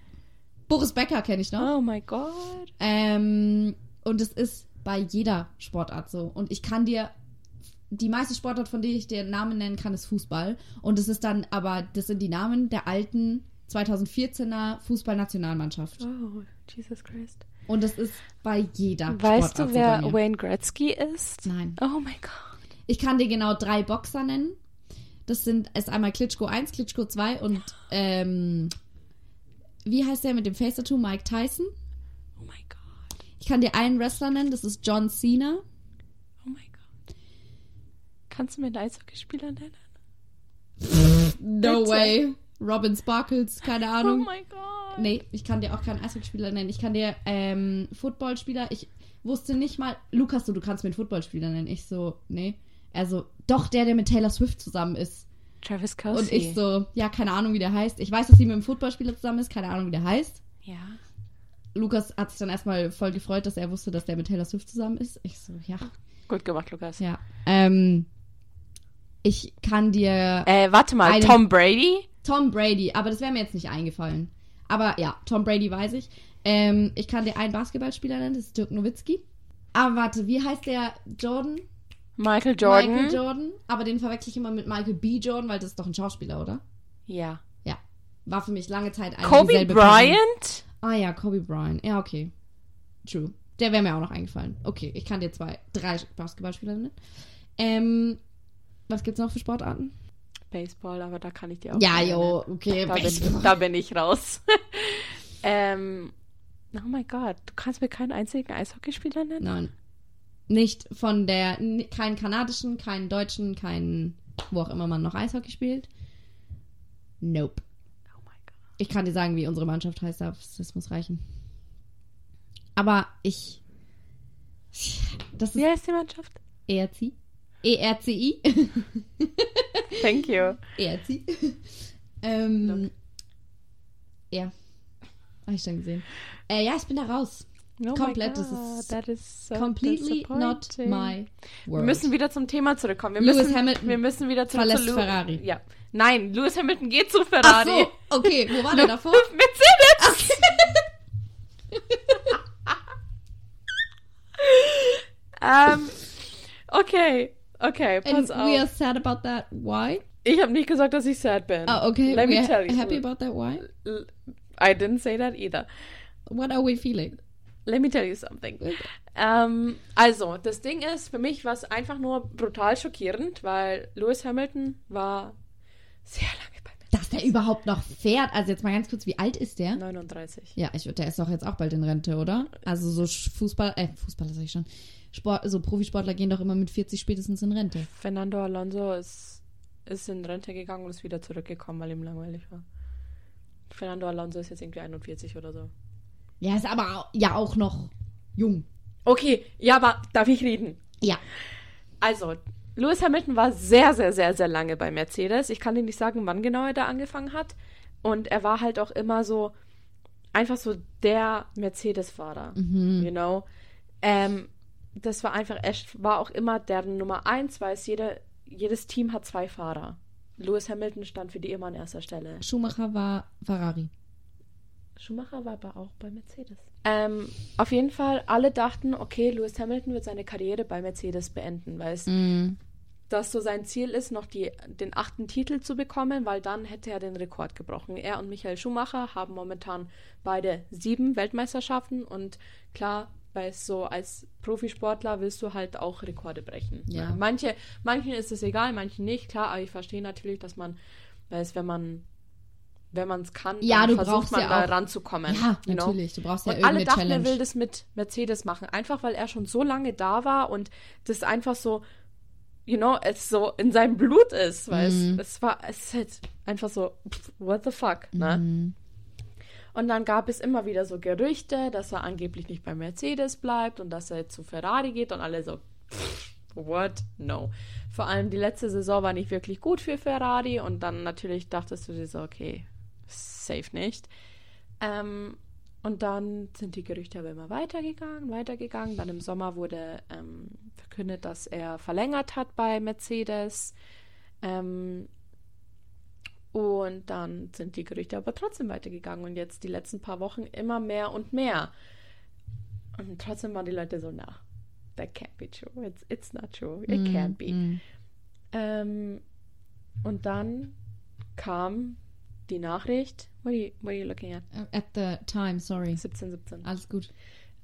Boris Becker kenne ich noch. Oh my God. Ähm, und es ist bei jeder Sportart so. Und ich kann dir die meiste Sportart, von der ich dir Namen nennen kann, ist Fußball. Und es ist dann, aber das sind die Namen der alten 2014er Fußballnationalmannschaft. Oh, Jesus Christ. Und das ist bei jeder Weißt Sportart du, so wer mir. Wayne Gretzky ist? Nein. Oh my God. Ich kann dir genau drei Boxer nennen. Das sind ist einmal Klitschko 1, Klitschko 2 und ähm, wie heißt der mit dem Face-Tattoo? Mike Tyson. Oh my God. Ich kann dir einen Wrestler nennen, das ist John Cena. Oh my God. Kannst du mir einen Eishockeyspieler nennen? No Bitte. way. Robin Sparkles, keine Oh Ahnung. my God. nee, ich kann dir auch keinen Eishockeyspieler nennen. Ich kann dir ähm, Footballspieler. Ich wusste nicht mal. Lukas, so, du kannst mir einen Footballspieler nennen. Ich so, nee. Also, doch der, der mit Taylor Swift zusammen ist. Travis Kelsey. Und ich so, ja, keine Ahnung, wie der heißt. Ich weiß, dass sie mit einem Footballspieler zusammen ist, keine Ahnung, wie der heißt. Ja. Lukas hat sich dann erstmal voll gefreut, dass er wusste, dass der mit Taylor Swift zusammen ist. Ich so, ja. Gut gemacht, Lukas. Ja. Ähm, ich kann dir Äh, warte mal, Einen- Tom Brady? Tom Brady, aber das wäre mir jetzt nicht eingefallen. Aber ja, Tom Brady weiß ich. Ähm, ich kann dir einen Basketballspieler nennen, das ist Dirk Nowitzki. Aber warte, wie heißt der Jordan? Michael Jordan? Michael Jordan. Aber den verwechsel ich immer mit Michael B. Jordan, weil das ist doch ein Schauspieler, oder? Ja. Ja. War für mich lange Zeit eine Kobe dieselbe Person. Bryant? Ah ja, Kobe Bryant. Ja, okay. True. Der wäre mir auch noch eingefallen. Okay, ich kann dir zwei, drei Basketballspieler nennen. Ähm, was gibt's noch für Sportarten? Baseball, aber da kann ich dir auch Ja, jo, okay. Da bin, da bin ich raus. ähm, oh mein Gott, du kannst mir keinen einzigen Eishockeyspieler nennen? Nein. Nicht von der, keinen kanadischen, keinen deutschen, keinen, wo auch immer man noch Eishockey spielt. Nope. Oh mein Gott. Ich kann dir sagen, wie unsere Mannschaft heißt, aber das muss reichen. Aber ich. Das Wie heißt die Mannschaft? ERCI. ERCI. Thank you. ERCI. ähm, ja. Habe ich schon gesehen. Äh, ja, ich bin da raus. Oh Komplett, das ist that is so Completely not my Wir world. müssen wieder zum Thema zurückkommen. Wir Lewis müssen, Hamilton wir müssen wieder zurück verlässt zu Lew- Ferrari. Ja. Nein, Lewis Hamilton geht zu Ach Ferrari. so, okay. Wo war der davor? Mercedes! ähm, okay, Okay, And pass we are auf. sad about that. Why? Ich habe nicht gesagt, dass ich sad bin. Oh, okay. Let we me tell you. happy about that. Why? I didn't say that either. What are we feeling? Let me tell you something. Ähm, also, das Ding ist, für mich war es einfach nur brutal schockierend, weil Lewis Hamilton war sehr lange bei mir. Dass der überhaupt noch fährt. Also jetzt mal ganz kurz, wie alt ist der? 39. Ja, ich, der ist doch jetzt auch bald in Rente, oder? Also so Fußball, äh, Fußballer sag ich schon. Sport, so Profisportler gehen doch immer mit 40 spätestens in Rente. Fernando Alonso ist, ist in Rente gegangen und ist wieder zurückgekommen, weil ihm langweilig war. Fernando Alonso ist jetzt irgendwie 41 oder so. Ja, ist aber ja auch noch jung. Okay, ja, aber darf ich reden? Ja. Also, Lewis Hamilton war sehr, sehr, sehr, sehr lange bei Mercedes. Ich kann dir nicht sagen, wann genau er da angefangen hat. Und er war halt auch immer so, einfach so der Mercedes-Fahrer, you know. Ähm, das war einfach, er war auch immer der Nummer eins, weil es jede, jedes Team hat zwei Fahrer. Lewis Hamilton stand für die immer an erster Stelle. Schumacher war Ferrari. Schumacher war aber auch bei Mercedes. Ähm, auf jeden Fall, alle dachten, okay, Lewis Hamilton wird seine Karriere bei Mercedes beenden, weil es Mhm. dass so sein Ziel ist, noch die, den achten Titel zu bekommen, weil dann hätte er den Rekord gebrochen. Er und Michael Schumacher haben momentan beide sieben Weltmeisterschaften und klar, weil so als Profisportler willst du halt auch Rekorde brechen. Ja. Ne? Manche, manchen ist es egal, manchen nicht, klar, aber ich verstehe natürlich, dass man, weil es, wenn man wenn man es kann, Ja, dann du versucht brauchst man ja da auch- ranzukommen. Ja, you know? natürlich. Du brauchst ja Und alle irgendeine dachten, Challenge. er will das mit Mercedes machen. Einfach, weil er schon so lange da war und das einfach so, you know, es so in seinem Blut ist. Weil Mhm. es, es war, es ist halt einfach so, what the fuck, ne? Mhm. Und dann gab es immer wieder so Gerüchte, dass er angeblich nicht bei Mercedes bleibt und dass er zu Ferrari geht und alle so, what? No. Vor allem die letzte Saison war nicht wirklich gut für Ferrari und dann natürlich dachtest du dir so, okay, safe nicht. Ähm, und dann sind die Gerüchte aber immer weitergegangen, weitergegangen. Dann im Sommer wurde ähm, verkündet, dass er verlängert hat bei Mercedes. Ähm, und dann sind die Gerüchte aber trotzdem weitergegangen und jetzt die letzten paar Wochen immer mehr und mehr. Und trotzdem waren die Leute so, na, that can't be true. It's, it's not true. It can't be. Mhm. Ähm, und dann kam die Nachricht. What are you, what are you looking at? At the time, sorry. 17, 17. Alles gut.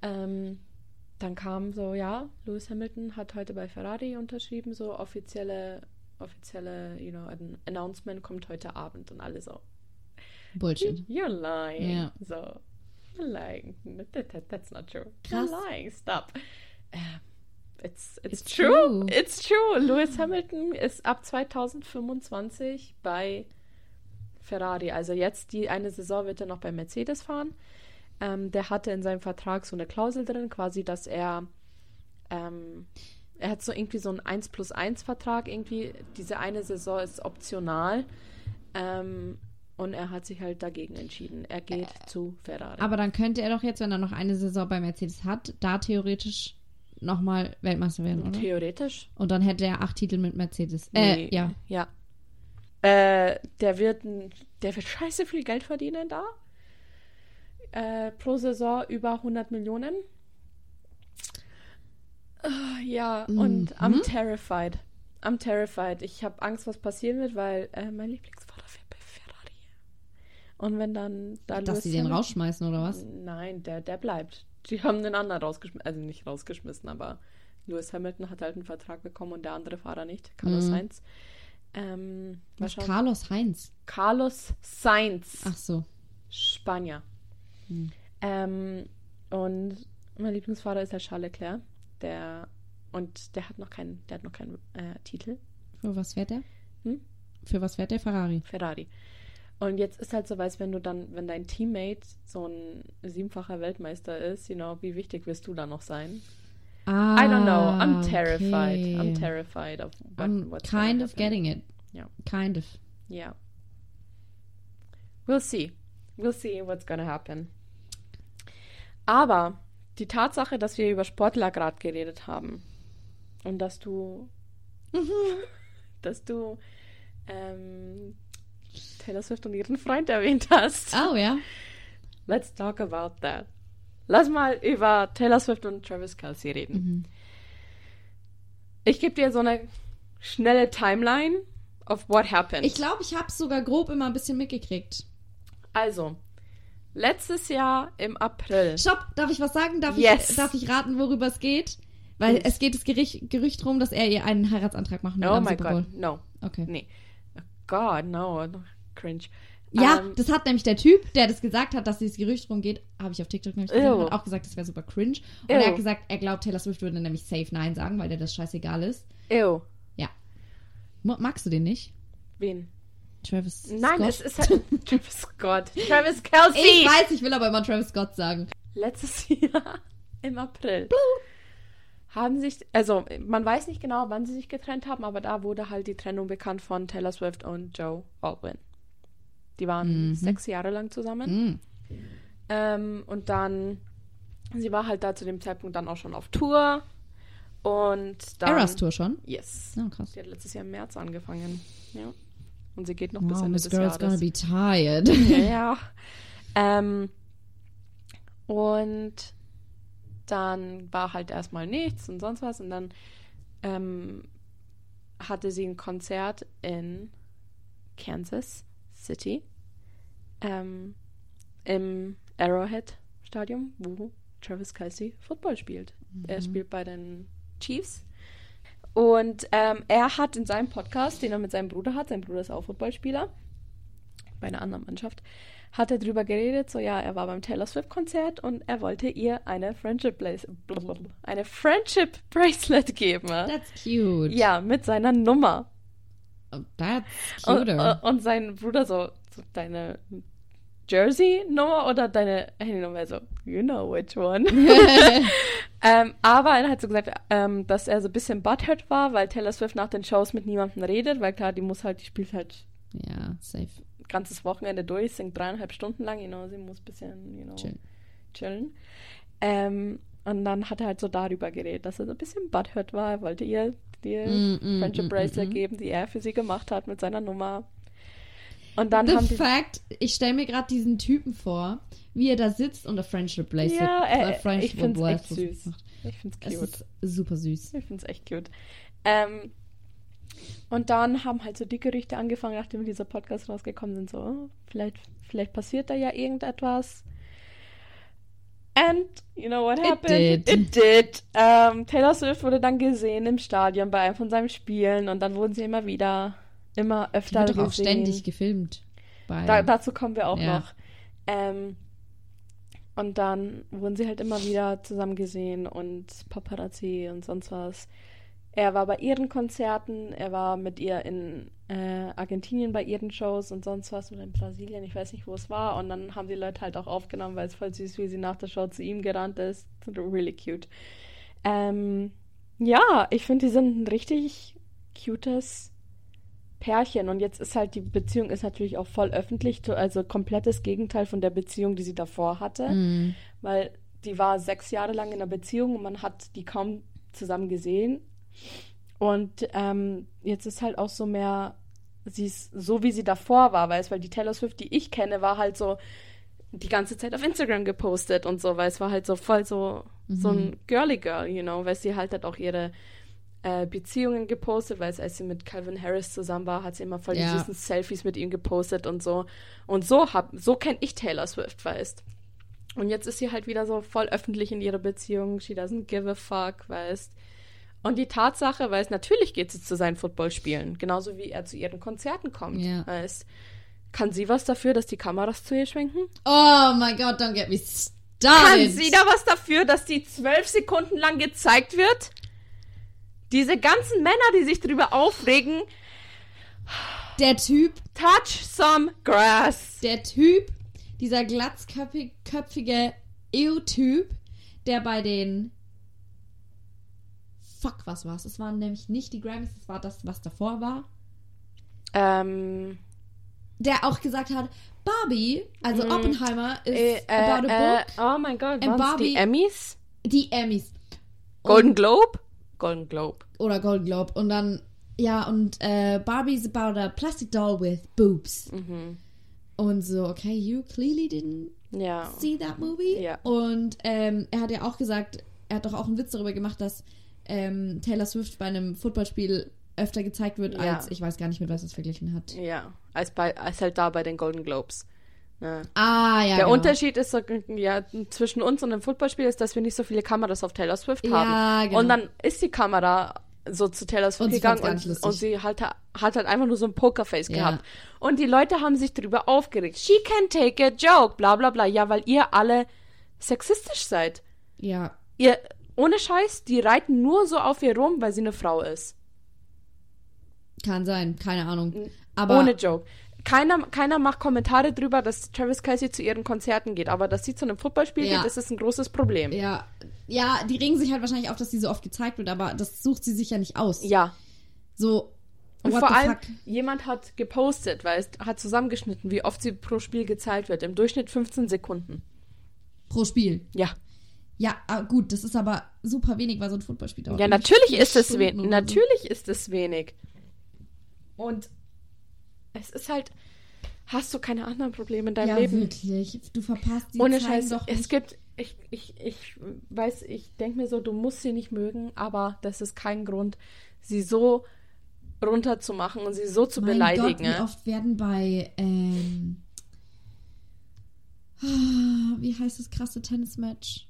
Ähm, dann kam so, ja, Lewis Hamilton hat heute bei Ferrari unterschrieben, so offizielle, offizielle, you know, ein Announcement kommt heute Abend und alle so, Bullshit. you're lying. Ja. So, you're lying. That, that, that's not true. Krass. You're lying. Stop. Ähm, it's, it's, It's true. true. It's true. Lewis Hamilton ist ab 2025 bei Ferrari. Also jetzt die eine Saison wird er noch bei Mercedes fahren. Ähm, der hatte in seinem Vertrag so eine Klausel drin, quasi, dass er ähm, er hat so irgendwie so einen 1 plus 1 Vertrag irgendwie. Diese eine Saison ist optional. Ähm, und er hat sich halt dagegen entschieden. Er geht zu Ferrari. Aber dann könnte er doch jetzt, wenn er noch eine Saison bei Mercedes hat, da theoretisch nochmal Weltmeister werden, oder? Theoretisch. Und dann hätte er acht Titel mit Mercedes. Äh, Nee, ja. Ja. Äh, der wird, der wird scheiße viel Geld verdienen da. Äh, pro Saison über 100 Millionen. Ah, ja, und I'm Mhm. terrified. I'm terrified. Ich habe Angst, was passieren wird, weil äh, mein Lieblingsvater fährt bei Ferrari. Und wenn dann da Dass sie den rausschmeißen, oder was? Nein, der, der bleibt. Die haben den anderen rausgeschmissen, also nicht rausgeschmissen, aber Lewis Hamilton hat halt einen Vertrag bekommen und der andere Fahrer nicht, Carlos Mhm. Sainz. Ähm, Was? Carlos Heinz. Carlos Sainz, Ach so. Spanier. Hm. Ähm, und mein Lieblingsfahrer ist der Charles Leclerc, der und der hat noch keinen, der hat noch keinen äh, Titel, Für was fährt der? Hm? Für was fährt der Ferrari? Ferrari. Und jetzt ist halt so, weiß, wenn du dann, wenn dein Teammate so ein siebenfacher Weltmeister ist, you know, wie wichtig wirst du da noch sein? Ah, I don't know. I'm terrified. okay. I'm terrified of what, I'm what's kind of happen. getting it. Ja. Kind of. Yeah. We'll see. We'll see what's gonna happen. Aber die Tatsache, dass wir über Sportler gerade geredet haben und dass du, dass du ähm, Taylor Swift und ihren Freund erwähnt hast. Oh, ja. Let's talk about that. Lass mal über Taylor Swift und Travis Kelsey reden. Mhm. Ich gebe dir so eine schnelle Timeline of what happened. Ich glaube, ich habe es sogar grob immer ein bisschen mitgekriegt. also, letztes Jahr im April. Stopp, darf ich was sagen? Darf, Yes. ich, darf ich raten, worüber es geht? Weil Yes. es geht das Gerücht, Gerücht drum, dass er ihr einen Heiratsantrag machen will Oh my Super Bowl. God, no. Okay. Nee. Oh God, no. Cringe. Ja, Ähm, das hat nämlich der Typ, der das gesagt hat, dass dieses Gerücht rumgeht, habe ich auf TikTok nämlich gesehen, Ew. hat auch gesagt, das wäre super cringe. Und Ew. er hat gesagt, er glaubt, Taylor Swift würde nämlich safe Nein sagen, weil der das scheißegal ist. Ew. Mo- Magst du den nicht? Wen? Travis Nein, Scott? es ist halt Travis Scott. Travis Kelsey. Ich weiß, ich will aber immer Travis Scott sagen. Letztes Jahr im April haben sich, also man weiß nicht genau, wann sie sich getrennt haben, aber da wurde halt die Trennung bekannt von Taylor Swift und Joe Baldwin. Die waren Mhm. sechs Jahre lang zusammen. Mm. Ähm, und dann, sie war halt da zu dem Zeitpunkt dann auch schon auf Tour. Und dann. Eras Tour schon? Yes. Oh, krass. Sie hat letztes Jahr im März angefangen. Ja. Und sie geht noch bis Wow, Ende Miss des Girl's gonna Jahres. be tired. Ja, ja. Ähm, und dann war halt erstmal nichts und sonst was. Und dann ähm, hatte sie ein Konzert in Kansas City ähm, im Arrowhead Stadium, wo Travis Kelsey Football spielt. Er spielt bei den Chiefs. Und ähm, er hat in seinem Podcast, den er mit seinem Bruder hat, sein Bruder ist auch Footballspieler, bei einer anderen Mannschaft, hat er drüber geredet, so ja, er war beim Taylor Swift Konzert und er wollte ihr eine Friendship Brace- blablabla, eine Friendship Bracelet geben. That's cute. Ja, mit seiner Nummer. Oh, That's Und, cuter. und sein Bruder so, so deine Jersey-Nummer oder deine Handynummer? So, you know which one. ähm, aber er hat so gesagt, ähm, dass er so ein bisschen butthurt war, weil Taylor Swift nach den Shows mit niemandem redet, weil klar, die muss halt, die spielt halt ja, safe. ganzes Wochenende durch, singt dreieinhalb Stunden lang, you know, sie muss ein bisschen, you know, Chillen. chillen. Ähm, und dann hat er halt so darüber geredet, dass er so ein bisschen butthurt war, er wollte ihr die Mm, mm, Friendship mm, Bracelet mm, mm. geben, die er für sie gemacht hat mit seiner Nummer. Und dann The haben die fact, ich stelle mir gerade diesen Typen vor, wie er da sitzt und der Friendship Bracelet. Ja, äh, äh, Friendship ich find's echt Bracelet süß. macht. Ich find's Es cute. ist super süß. Ich find's echt cute. Ähm, und dann haben halt so die Gerüchte angefangen, nachdem dieser Podcast rausgekommen sind, so, oh, vielleicht, vielleicht passiert da ja irgendetwas. And you know what It happened? did. It did. Ähm, Taylor Swift wurde dann gesehen im Stadion bei einem von seinen Spielen und dann wurden sie immer wieder, immer Die öfter wird doch gesehen. auch ständig gefilmt. Da, dazu kommen wir auch Ja. noch. Ähm, und dann wurden sie halt immer wieder zusammen gesehen und Paparazzi und sonst was. Er war bei ihren Konzerten, er war mit ihr in äh, Argentinien bei ihren Shows und sonst was oder in Brasilien, ich weiß nicht, wo es war. Und dann haben die Leute halt auch aufgenommen, weil es voll süß, wie sie nach der Show zu ihm gerannt ist. Really cute. Ähm, ja, ich finde, die sind ein richtig cutes Pärchen. Und jetzt ist halt die Beziehung ist natürlich auch voll öffentlich, also komplettes Gegenteil von der Beziehung, die sie davor hatte. Mm. Weil die war sechs Jahre lang in einer Beziehung und man hat die kaum zusammen gesehen. Und ähm, jetzt ist halt auch so mehr, sie ist so, wie sie davor war, weißt, weil die Taylor Swift, die ich kenne, war halt so die ganze Zeit auf Instagram gepostet und so, weil es war halt so voll so, so ein girly girl, you know, weil sie halt hat auch ihre äh, Beziehungen gepostet, weil es, als sie mit Calvin Harris zusammen war, hat sie immer voll Ja. die süßen Selfies mit ihm gepostet und so. Und so hab, so kenne ich Taylor Swift, weißt. Und jetzt ist sie halt wieder so voll öffentlich in ihrer Beziehung. She doesn't give a fuck, weißt. Und die Tatsache, weißt, natürlich geht sie zu seinen Footballspielen, genauso wie er zu ihren Konzerten kommt, Ja. weißt. Kann sie was dafür, dass die Kameras zu ihr schwenken? Oh my god, don't get me started. Kann sie da was dafür, dass die zwölf Sekunden lang gezeigt wird? Diese ganzen Männer, die sich drüber aufregen, Der Typ, touch some grass. der Typ, dieser glatzköpfige EU-Typ, der bei den Fuck, was war's? Es waren nämlich nicht die Grammys, es war das, was davor war. Ähm, Der auch gesagt hat, Barbie, also Mhm. Oppenheimer, is äh, about äh, a äh, book. oh mein Gott, Barbie- die Emmys? Die Emmys. Golden Globe? Golden Globe. Oder Golden Globe. Und dann, ja, und äh, Barbie's about a plastic doll with boobs. Mhm. Und so, okay, you clearly didn't Ja. see that movie. Ja. Und ähm, er hat ja auch gesagt, er hat doch auch einen Witz darüber gemacht, dass ähm, Taylor Swift bei einem Footballspiel öfter gezeigt wird, Ja. als ich weiß gar nicht, mit was es verglichen hat. Ja, als, bei, als halt da bei den Golden Globes. Ja. Ah, ja. Der genau. Unterschied ist so, ja, zwischen uns und dem Footballspiel ist, dass wir nicht so viele Kameras auf Taylor Swift Ja, haben. genau. Und dann ist die Kamera so zu Taylor Swift Und gegangen und, und sie hat, hat halt einfach nur so ein Pokerface Ja. gehabt. Und die Leute haben sich darüber aufgeregt. She can take a joke, bla bla bla. Ja, weil ihr alle sexistisch seid. Ja. Ihr, ohne Scheiß, die reiten nur so auf ihr rum, weil sie eine Frau ist. Kann sein, keine Ahnung. Aber Ohne Joke. Keiner, keiner macht Kommentare drüber, dass Travis Kelsey zu ihren Konzerten geht, aber dass sie zu einem Footballspiel Ja. geht, das ist ein großes Problem. ja, ja, die regen sich halt wahrscheinlich auf, dass sie so oft gezeigt wird, aber das sucht sie sich ja nicht aus. Ja. So, Und vor allem, fuck? jemand hat gepostet, weil es hat zusammengeschnitten, wie oft sie pro Spiel gezeigt wird. Im Durchschnitt 15 Sekunden. Pro Spiel. Ja. Ja, ah, gut, das ist aber super wenig, weil so ein Footballspiel dauert. Ja, natürlich ist es wenig. oder so. Natürlich ist es wenig. Und es ist halt, hast du keine anderen Probleme in deinem Ja, Leben? wirklich. Du verpasst die Ohne zeigen Scheiß, doch es nicht. gibt, ich, ich, ich weiß, ich denke mir so, du musst sie nicht mögen, aber das ist kein Grund, sie so runterzumachen und sie so zu mein beleidigen. Gott, wie oft werden bei, ähm, ah, wie heißt das krasse Tennismatch?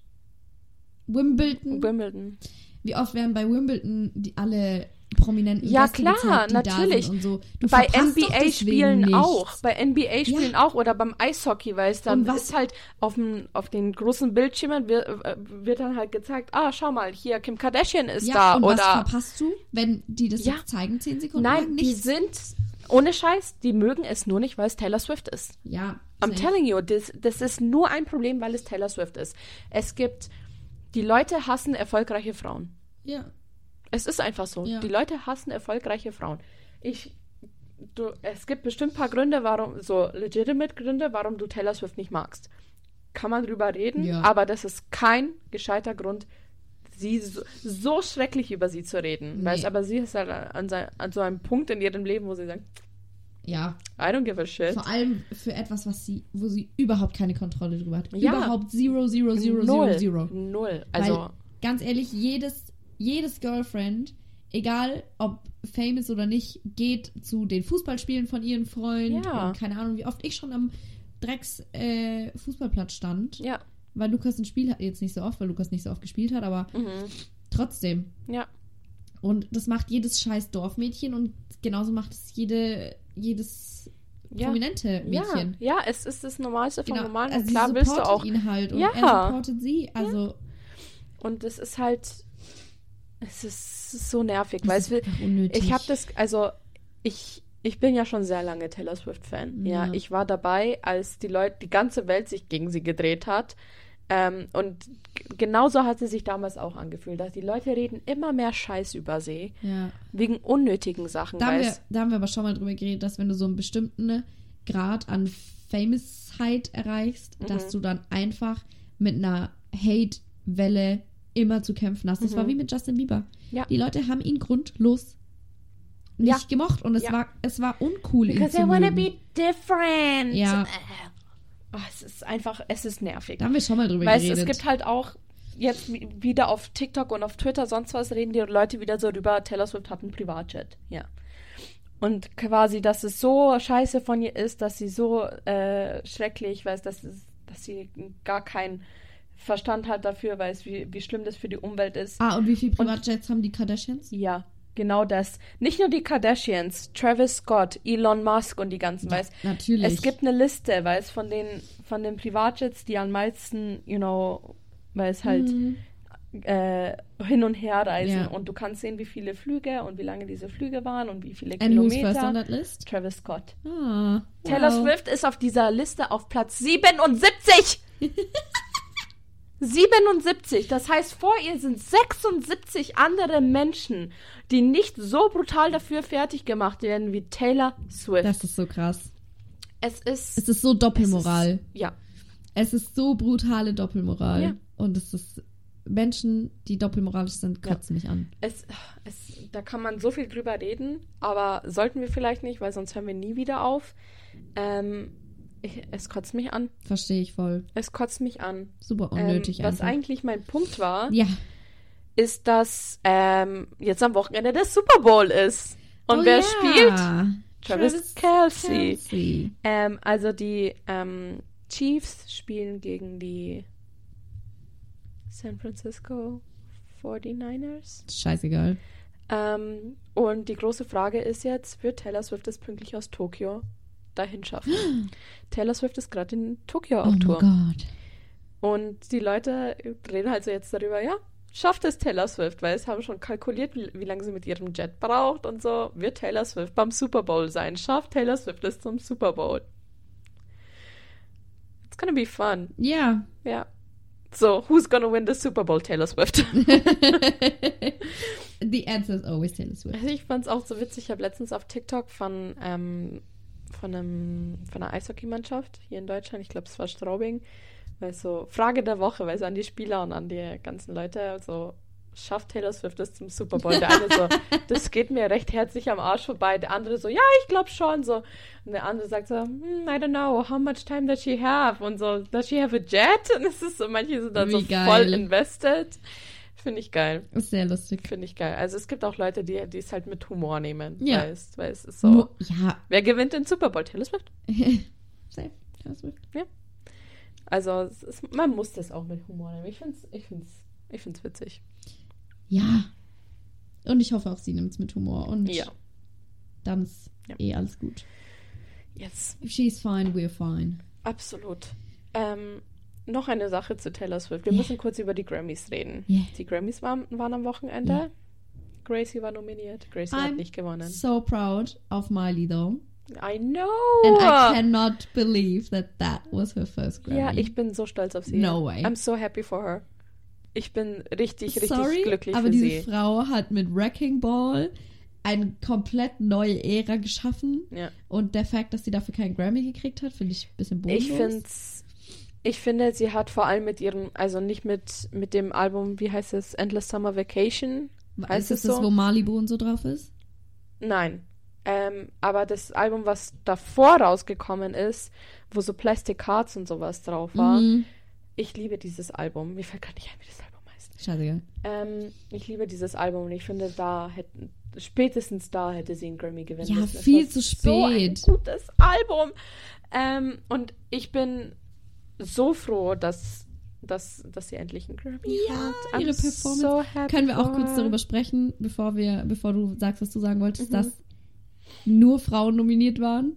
Wimbledon. Wimbledon. Wie oft werden bei Wimbledon die alle prominenten Ja, Gäste klar, die natürlich. So. Bei NBA spielen auch. Bei NBA spielen auch oder beim Eishockey, weil es dann was- ist halt auf, dem, auf den großen Bildschirmen wird, äh, wird dann halt gezeigt, ah, schau mal, hier Kim Kardashian ist Ja, da und was oder verpasst du, wenn die das Ja. zeigen, 10 Sekunden lang? nein, die Nichts. sind ohne Scheiß, die mögen es nur nicht, weil es Taylor Swift ist. Ja, I'm safe. telling you, das, das ist nur ein Problem, weil es Taylor Swift ist. Es gibt, die Leute hassen erfolgreiche Frauen. Ja. Es ist einfach so. Ja. Die Leute hassen erfolgreiche Frauen. Ich, du, es gibt bestimmt ein paar Gründe, warum, so legitimate Gründe, warum du Taylor Swift nicht magst. Kann man drüber reden, Ja. aber das ist kein gescheiter Grund, sie so, so schrecklich über sie zu reden. Nee. Weißt, aber sie ist halt an, sein, an so einem Punkt in ihrem Leben, wo sie sagt, Ja, I don't give a shit. vor allem für etwas, was sie, wo sie überhaupt keine Kontrolle drüber hat. Ja. Überhaupt zero, zero, zero, Null. zero, zero. Null. Also, Weil, ganz ehrlich, jedes, jedes Girlfriend, egal ob famous oder nicht, geht zu den Fußballspielen von ihren Freunden. Ja. Und keine Ahnung, wie oft ich schon am Drecks äh, Fußballplatz stand. ja. Weil Lukas ein Spiel hat, jetzt nicht so oft, weil Lukas nicht so oft gespielt hat, aber Mhm. trotzdem. Ja. Und das macht jedes scheiß Dorfmädchen und genauso macht es jede, jedes Ja. prominente Ja, Mädchen. ja, es ist das Normalste vom Genau. Normalen. Also Und sie klar willst du supportet auch. ihn halt und Ja. er supportet sie. Also Und es ist halt. Es ist so nervig, weil es will. Ich habe das, also ich, ich bin ja schon sehr lange Taylor Swift-Fan. Ja. Ja. ich war dabei, als die Leute, die ganze Welt sich gegen sie gedreht hat. Ähm, und genauso hat sie sich damals auch angefühlt, dass die Leute reden immer mehr Scheiß über sie. ja. Wegen unnötigen Sachen. Da haben, wir, da haben wir aber schon mal drüber geredet, dass wenn du so einen bestimmten Grad an Famousheit erreichst, Mhm. dass du dann einfach mit einer Hate-Welle immer zu kämpfen hast. Das Mhm. war wie mit Justin Bieber. Ja. Die Leute haben ihn grundlos nicht Ja. gemocht und es, Ja. war, es war uncool, ihn Because zu I wanna be different. Ja. Äh. Oh, es ist einfach, es ist nervig. Da haben wir schon mal drüber Weißt du, geredet. es gibt halt auch jetzt wi- wieder auf TikTok und auf Twitter, sonst was, reden die Leute wieder so rüber, Taylor Swift hat einen Privatjet. Ja. Und quasi, dass es so scheiße von ihr ist, dass sie so äh, schrecklich, weiß, dass, es, dass sie gar keinen Verstand hat dafür, weiß, wie, wie schlimm das für die Umwelt ist. ah, und wie viele Privatjets haben die Kardashians? Ja, genau das. Nicht nur die Kardashians, Travis Scott, Elon Musk und die ganzen, weiß. Natürlich. Es gibt eine Liste, weil es von den, von den Privatjets, die am meisten, you know, weil es halt Mhm. äh, hin und her reisen Ja. und du kannst sehen, wie viele Flüge und wie lange diese Flüge waren und wie viele And who's first on Kilometer. that list? Travis Scott. Ah, Taylor wow. Swift ist auf dieser Liste auf Platz 77. 77. Das heißt, vor ihr sind 76 andere Menschen, die nicht so brutal dafür fertig gemacht werden wie Taylor Swift. Das ist so krass. es ist. Es ist so Doppelmoral. Es ist, ja. Es ist so brutale Doppelmoral. Ja. Und es ist Menschen, die doppelmoralisch sind, Ja. kotzen mich an. Es, es, da kann man so viel drüber reden, aber sollten wir vielleicht nicht, weil sonst hören wir nie wieder auf. Ähm, ich, es kotzt mich an. Verstehe ich voll. Es kotzt mich an. Super unnötig ähm, was einfach. eigentlich mein Punkt war, Ja. ist, dass ähm, jetzt am Wochenende der Super Bowl ist. Und Oh wer ja. spielt? Travis, Kelsey. Kelsey. Ähm, also die ähm, Chiefs spielen gegen die San Francisco 49ers. Scheißegal. Ähm, und die große Frage ist jetzt, wird Taylor Swift es pünktlich aus Tokio dahin schaffen? Taylor Swift ist gerade in Tokio Oh auf mein Tour. Gott. Und die Leute reden halt so jetzt darüber, ja, schafft es Taylor Swift, weil es haben schon kalkuliert, wie, wie lange sie mit ihrem Jet braucht und so. Wird Taylor Swift beim Super Bowl sein? Schafft Taylor Swift es zum Super Bowl? It's gonna be fun. Ja. Ja. So, who's gonna win the Super Bowl? Taylor Swift. The answer is always Taylor Swift. Also ich fand's auch so witzig. Ich habe letztens auf TikTok von, ähm, von, einem, von einer Eishockeymannschaft hier in Deutschland, ich glaube es war Straubing, weil so Frage der Woche, weil so an die Spieler und an die ganzen Leute so schafft Taylor Swift es zum Super Bowl. Der eine so, das geht mir recht herzlich am Arsch vorbei. Der andere so, ja, ich glaube schon. So. Und der andere sagt so, hm, I don't know, how much time does she have? Und so, does she have a jet? Und es ist so, manche sind dann Wie so geil. voll invested. Finde ich geil. Ist sehr lustig. Finde ich geil. Also es gibt auch Leute, die, die es halt mit Humor nehmen. Ja. Weißt, weil es ist so. Nur- Ja. Wer gewinnt den Super Bowl? Taylor Swift? Safe. Taylor Swift. Also es ist, man muss das auch mit Humor nehmen. Ich finde es ich find's, ich find's witzig. Ja. Und ich hoffe auch, sie nimmt es mit Humor. Und Ja. dann ist Ja. eh alles gut. Yes. If she's fine, we're fine. Absolut. Ähm, noch eine Sache zu Taylor Swift. Wir Ja. müssen kurz über die Grammys reden. Ja. Die Grammys waren, waren am Wochenende. Ja. Gracie war nominiert. Gracie hat I'm nicht gewonnen. So proud of Miley, though. I know. And I cannot believe that that was her first Grammy. ja, ich bin so stolz auf sie. No way. I'm so happy for her. Ich bin richtig, richtig Sorry, glücklich aber für diese sie. Frau hat mit Wrecking Ball eine komplett neue Ära geschaffen. Ja. Und der Fakt, dass sie dafür keinen Grammy gekriegt hat, finde ich ein bisschen bodenlos. Ich find's, ich finde, sie hat vor allem mit ihrem, also nicht mit, mit dem Album, wie heißt es, Endless Summer Vacation. Heißt Ist es das, so? wo Malibu und so drauf ist? Nein. Ähm, aber das Album, was davor rausgekommen ist, wo so Plastic Hearts und sowas drauf war, Mhm. ich liebe dieses Album. Mir fällt gar nicht ein, wie das Album heißt. Scheißegal. Ähm, ich liebe dieses Album und ich finde, da hätten, spätestens da hätte sie einen Grammy gewinnen Ja, müssen. Viel zu So ein spät. gutes Album. Ähm, und ich bin so froh, dass, dass, dass sie endlich einen Grammy Ja, hat. I'm ihre Performance. So happy Können wir auch kurz darüber sprechen, bevor wir, bevor du sagst, was du sagen wolltest, Mhm. dass nur Frauen nominiert waren?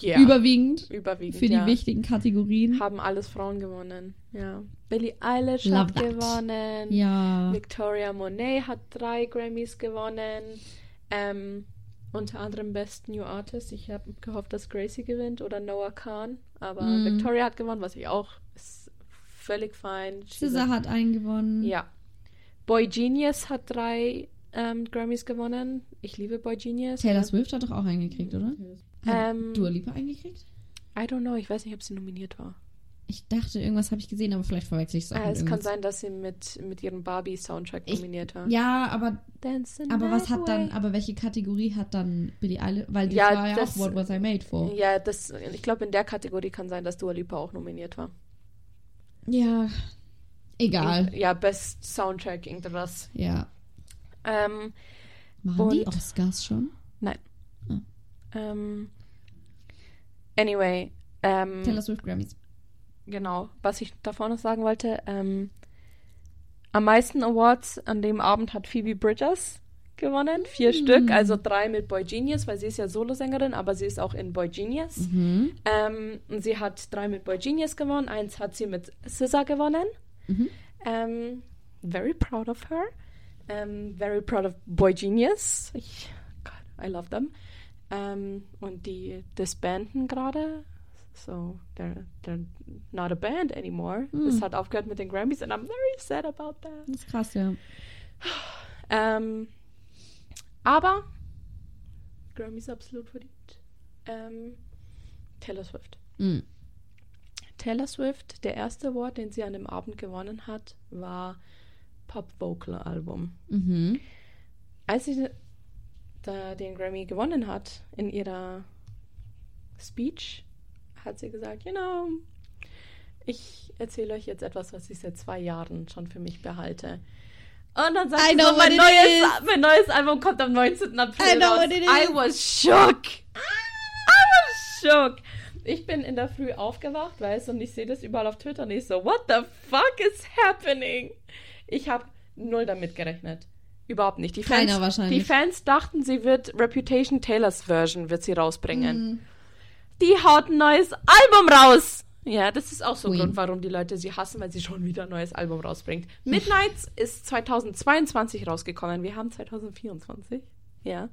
Ja, Überwiegend überwiegend. für die ja. wichtigen Kategorien. Haben alles Frauen gewonnen. Ja. Billie Eilish Love hat that. gewonnen. Ja. Victoria Monet hat drei Grammys gewonnen. Ähm, unter anderem Best New Artist. Ich habe gehofft, dass Gracie gewinnt oder Noah Khan. Aber Mm. Victoria hat gewonnen, was ich auch ist völlig fein. SZA hat einen gewonnen. Ja. Boy Genius hat drei ähm, Grammys gewonnen. Ich liebe Boy Genius. Taylor Swift hat doch auch einen gekriegt, oder? Hat Ähm, Dua Lipa einen gekriegt? I don't know. Ich weiß nicht, ob sie nominiert war. Ich dachte, irgendwas habe ich gesehen, aber vielleicht verwechsel ich es auch mit es kann irgendwas. sein, dass sie mit, mit ihrem Barbie-Soundtrack nominiert war. Ja, aber, aber was hat dann, way. aber welche Kategorie hat dann Billie Eilish? Weil die Ja, war ja das- auch What Was I Made For. Ja, das, ich glaube, in der Kategorie kann sein, dass Dua Lipa auch nominiert war. Ja, egal. Ja, Best Soundtrack, irgendwas. Ja. Ähm, Machen die Oscars schon? ähm, anyway, ähm, Taylor Swift Grammys. Genau, was ich davor noch sagen wollte, ähm, am meisten Awards an dem Abend hat Phoebe Bridgers gewonnen, vier Stück, also drei mit Boy Genius, weil sie ist ja Solosängerin, aber sie ist auch in Boy Genius. Mhm. Ähm, und sie hat drei mit Boy Genius gewonnen, eins hat sie mit SZA gewonnen. Mhm. Ähm, very proud of her. Ähm, very proud of Boy Genius. Ich, God, I love them. Ähm, und die disbanden gerade. So, they're, they're not a band anymore. Hm. Es hat aufgehört mit den Grammys and I'm very sad about that. Das ist krass, ja. Ähm, aber Grammys absolut verdient. Ähm, Taylor Swift. Mhm. Taylor Swift, der erste Award, den sie an dem Abend gewonnen hat, war Pop Vocal Album. Mhm. Als sie da den Grammy gewonnen hat, in ihrer Speech, hat sie gesagt, you know, ich erzähle euch jetzt etwas, was ich seit zwei Jahren schon für mich behalte. Und dann sagt I sie so, mein neues, mein neues Album kommt am 19. April I know raus. what it I was shook. I was shook. Ich bin in der Früh aufgewacht, weißt du, und ich sehe das überall auf Twitter und ich so, what the fuck is happening? Ich habe null damit gerechnet. Überhaupt nicht. Die Fans. Die Fans dachten, sie wird Reputation Taylors Version wird sie rausbringen. Mhm. Die haut ein neues Album raus. Ja, das ist auch so ein. Grund, warum die Leute sie hassen, weil sie schon wieder ein neues Album rausbringt. Midnights ist 2022 rausgekommen. Wir haben 2024. Ja.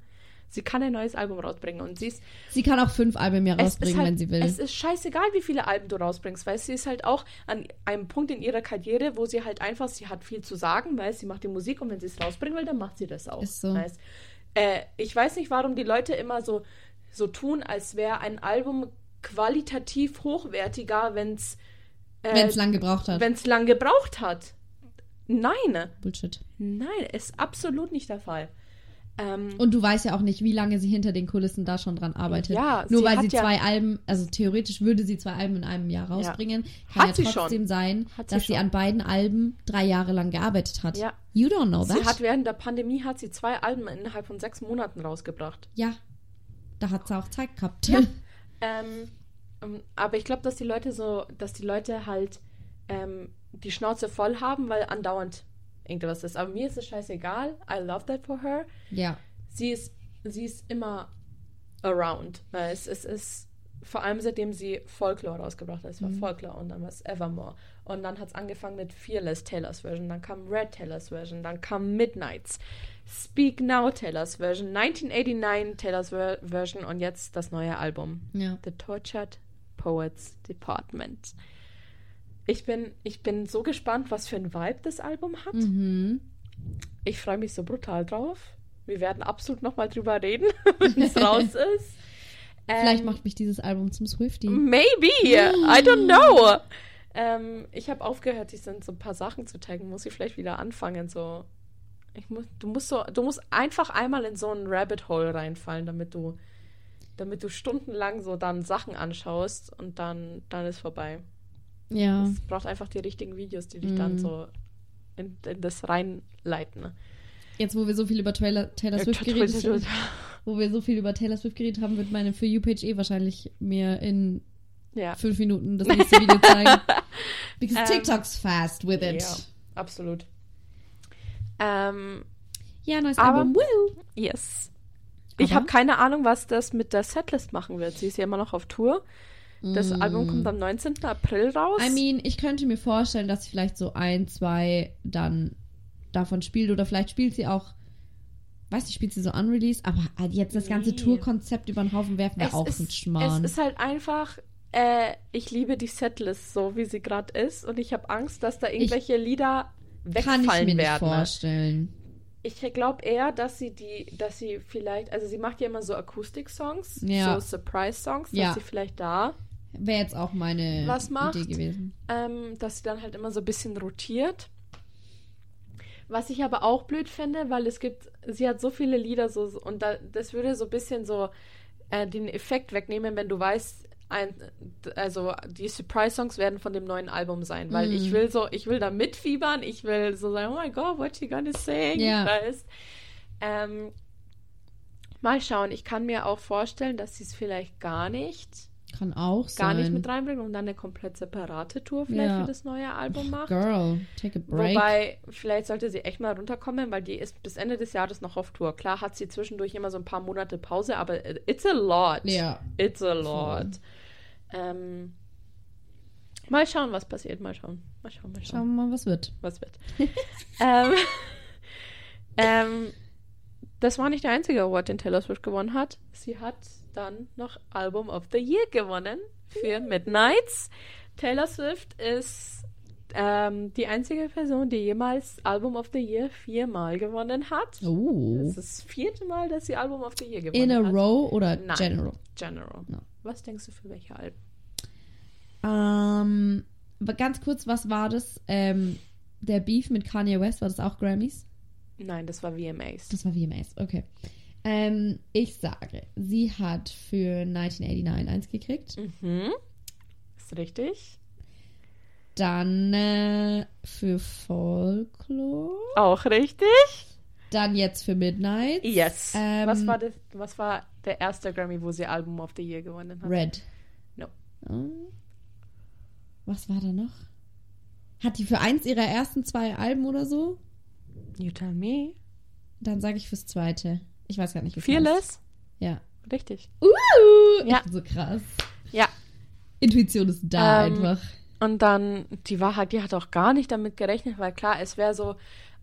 Sie kann ein neues Album rausbringen und sie ist. Sie kann auch fünf Alben ist rausbringen, halt, wenn sie will. Es ist scheißegal, wie viele Alben du rausbringst, weil sie ist halt auch an einem Punkt in ihrer Karriere, wo sie halt einfach, sie hat viel zu sagen, weil sie macht die Musik und wenn sie es rausbringen will, dann macht sie das auch. Ist so. Äh, ich weiß nicht, warum die Leute immer so, so tun, als wäre ein Album qualitativ hochwertiger, wenn es wenn es lang gebraucht hat. wenn es lang gebraucht hat. Nein, Bullshit. nein, ist absolut nicht der Fall. Ähm, Und du weißt ja auch nicht, wie lange sie hinter den Kulissen da schon dran arbeitet. Ja, Nur sie weil sie ja- zwei Alben, also theoretisch würde sie zwei Alben in einem Jahr rausbringen, kann Hat ja sie trotzdem schon. sein, Hat sie dass sie schon. an beiden Alben drei Jahre lang gearbeitet hat. Ja. You don't know that. sie hat während der Pandemie hat sie zwei Alben innerhalb von sechs Monaten rausgebracht. ja. Da hat sie auch Zeit gehabt. Ja. Ähm, ähm, aber ich glaube, dass die Leute so, dass die Leute halt ähm, die Schnauze voll haben, weil andauernd irgendwas ist. Aber mir ist es scheißegal. I love that for her. ja. Sie ist, sie ist immer around. Weil es, es ist vor allem seitdem sie Folklore rausgebracht hat. Es war Folklore und dann war es Evermore. Und dann hat es angefangen mit Fearless Taylor's Version, dann kam Red Taylor's Version, dann kam Midnights, Speak Now Taylor's Version, 1989 Taylor's Ver Version und jetzt das neue Album. Ja. The Tortured Poets Department. Ich bin, ich bin so gespannt, was für ein Vibe das Album hat. Mhm. Ich freue mich so brutal drauf. Wir werden absolut nochmal drüber reden, wenn es raus ist. Vielleicht Ähm, macht mich dieses Album zum Swifty. Maybe. I don't know. Ähm, ich habe aufgehört, die sind so ein paar Sachen zu taggen. Muss ich vielleicht wieder anfangen. So, ich muss, du musst so, du musst einfach einmal in so ein Rabbit Hole reinfallen, damit du, damit du stundenlang so dann Sachen anschaust und dann, dann ist vorbei. Ja. Es braucht einfach die richtigen Videos, die dich Mhm. dann so in, in das reinleiten. ne? Jetzt, wo wir so viel über Taylor, Taylor Swift geredet haben, wo wir so viel über Taylor Swift geredet haben, wird meine For You-Page eh wahrscheinlich mir in Ja. fünf Minuten das nächste Video zeigen. Because Ähm, TikTok's fast with it. Ja, absolut. Ähm, Ja, neues Aber- Album. Woo! yes. Ich habe keine Ahnung, was das mit der Setlist machen wird. Sie ist ja immer noch auf Tour. Das Album kommt am 19. April raus. Mm. I mean, ich könnte mir vorstellen, dass sie vielleicht so ein, zwei dann davon spielt oder vielleicht spielt sie auch, weiß nicht, spielt sie so unreleased, aber jetzt das ganze Nee. Tourkonzept über den Haufen werfen wir auch ist, einen Schmarrn. es ist halt einfach, äh, ich liebe die Setlist so, wie sie gerade ist. Und ich habe Angst, dass da irgendwelche Lieder Kann wegfallen ich mir nicht werden. ne? vorstellen. Ich glaube eher, dass sie die, dass sie vielleicht, also sie macht ja immer so Akustik-Songs, Ja. so Surprise-Songs, dass Ja. sie vielleicht da, Wäre jetzt auch meine Was macht? Idee gewesen. ähm, dass sie dann halt immer so ein bisschen rotiert. Was ich aber auch blöd finde, weil es gibt, sie hat so viele Lieder so und da, das würde so ein bisschen so äh, den Effekt wegnehmen, wenn du weißt, ein, also die Surprise-Songs werden von dem neuen Album sein, weil Mhm. ich will so, ich will da mitfiebern, ich will so sagen, oh my God, what you gonna sing? Ja. Weißt? Ähm, mal schauen, ich kann mir auch vorstellen, dass sie es vielleicht gar nicht, Kann auch gar sein. nicht mit reinbringen und dann eine komplett separate Tour vielleicht Ja. für das neue Album macht. Girl, take a break. Wobei, vielleicht sollte sie echt mal runterkommen, weil die ist bis Ende des Jahres noch auf Tour. Klar hat sie zwischendurch immer so ein paar Monate Pause, aber it's a lot. ja. It's a lot. Ähm, mal schauen, was passiert. Mal schauen. Mal schauen, mal schauen, Schauen wir mal, was wird. was wird. ähm, ähm, das war nicht der einzige Award, den Taylor Swift gewonnen hat. Sie hat dann noch Album of the Year gewonnen für Midnights. Taylor Swift ist ähm, die einzige Person, die jemals Album of the Year viermal gewonnen hat. Oh. Das ist das vierte Mal, dass sie Album of the Year gewonnen In a hat. row oder Nein. general? General. No. Was denkst du für welche Alben? Ähm, ganz kurz, was war das? Ähm, der Beef mit Kanye West, war das auch Grammys? Nein, das war VMAs. Das war VMAs, okay. Ähm, ich sage, sie hat für 1989 eins gekriegt. Mhm. Ist richtig. Dann äh, für Folklore. Auch richtig? Dann jetzt für Midnight. Yes. Ähm, was, war das, was war der erste Grammy, wo sie Album of the Year gewonnen hat? Red. No. Oh. Was war da noch? Hat die für eins ihrer ersten zwei Alben oder so? You tell me. Dann sage ich fürs zweite. Ich weiß gar nicht, wie. Fearless? Ja. Richtig. Uh, Ja. so krass. Ja. Intuition ist da Ähm, einfach. Und dann, die war halt, die hat auch gar nicht damit gerechnet, weil klar, es wäre so,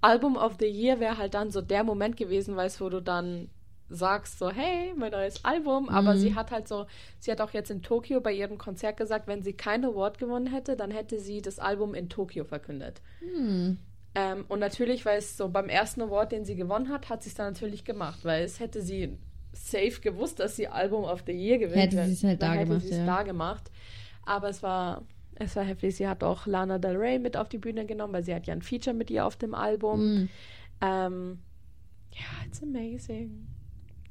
Album of the Year wäre halt dann so der Moment gewesen, weißt wo du dann sagst so, hey, mein neues Album. Aber Mhm. sie hat halt so, sie hat auch jetzt in Tokio bei ihrem Konzert gesagt, wenn sie kein Award gewonnen hätte, dann hätte sie das Album in Tokio verkündet. Hm. Ähm, und natürlich, weil es so beim ersten Award, den sie gewonnen hat, hat sie es dann natürlich gemacht, weil es hätte sie safe gewusst, dass sie Album of the Year gewinnt. Hätte sie es halt da hätte gemacht, sie es ja. da gemacht. Aber es war, es war heftig. Sie hat auch Lana Del Rey mit auf die Bühne genommen, weil sie hat ja ein Feature mit ihr auf dem Album. Mm. Ähm, ja, it's amazing.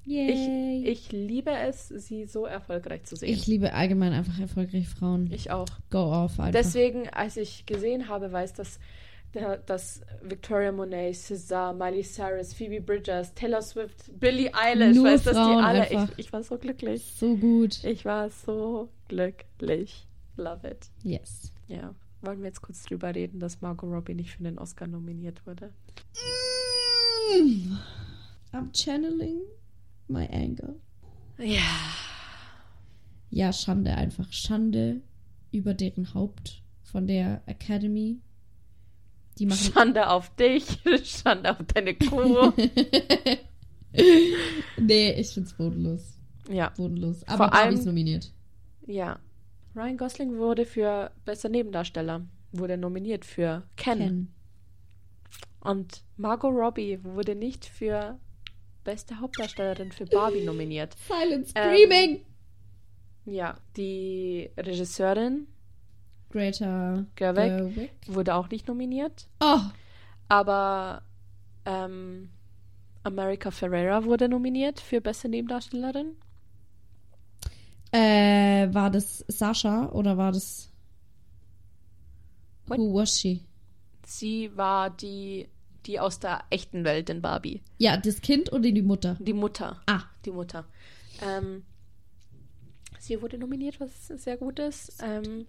Yay. Ich, ich liebe es, sie so erfolgreich zu sehen. Ich liebe allgemein einfach erfolgreiche Frauen. Ich auch. Go off einfach. Deswegen, als ich gesehen habe, weiß, dass, der- dass Victoria Monet, SZA, Miley Cyrus, Phoebe Bridgers, Taylor Swift, Billie Eilish, Nur weiß, dass die alle. Ich, ich war so glücklich. so gut. Ich war so glücklich. Love it. Yes. Ja. Wollen wir jetzt kurz drüber reden, dass Margot Robbie nicht für den Oscar nominiert wurde? Mm. I'm channeling my anger. Ja. Ja, Schande einfach. Schande über deren Haupt von der Academy. Die machen. Schande auf dich, Schande auf deine Kuh. nee, ich find's bodenlos. ja. Bodenlos. Vor Aber Barbie allem- ist nominiert. Ja. Ryan Gosling wurde für bester Nebendarsteller, wurde nominiert für Ken. Ken. Und Margot Robbie wurde nicht für beste Hauptdarstellerin für Barbie nominiert. Silent Ähm, Screaming! Ja, die Regisseurin Greta Gerwig Gerwig. wurde auch nicht nominiert, Oh, aber ähm, America Ferrera wurde nominiert für beste Nebendarstellerin. Äh, war das Sascha oder war das. What? Who was she? Sie war die, die aus der echten Welt in Barbie. Ja, das Kind oder die Mutter? Die Mutter. Ah, Die Mutter. Ähm, sie wurde nominiert, was sehr gut ist. Ähm,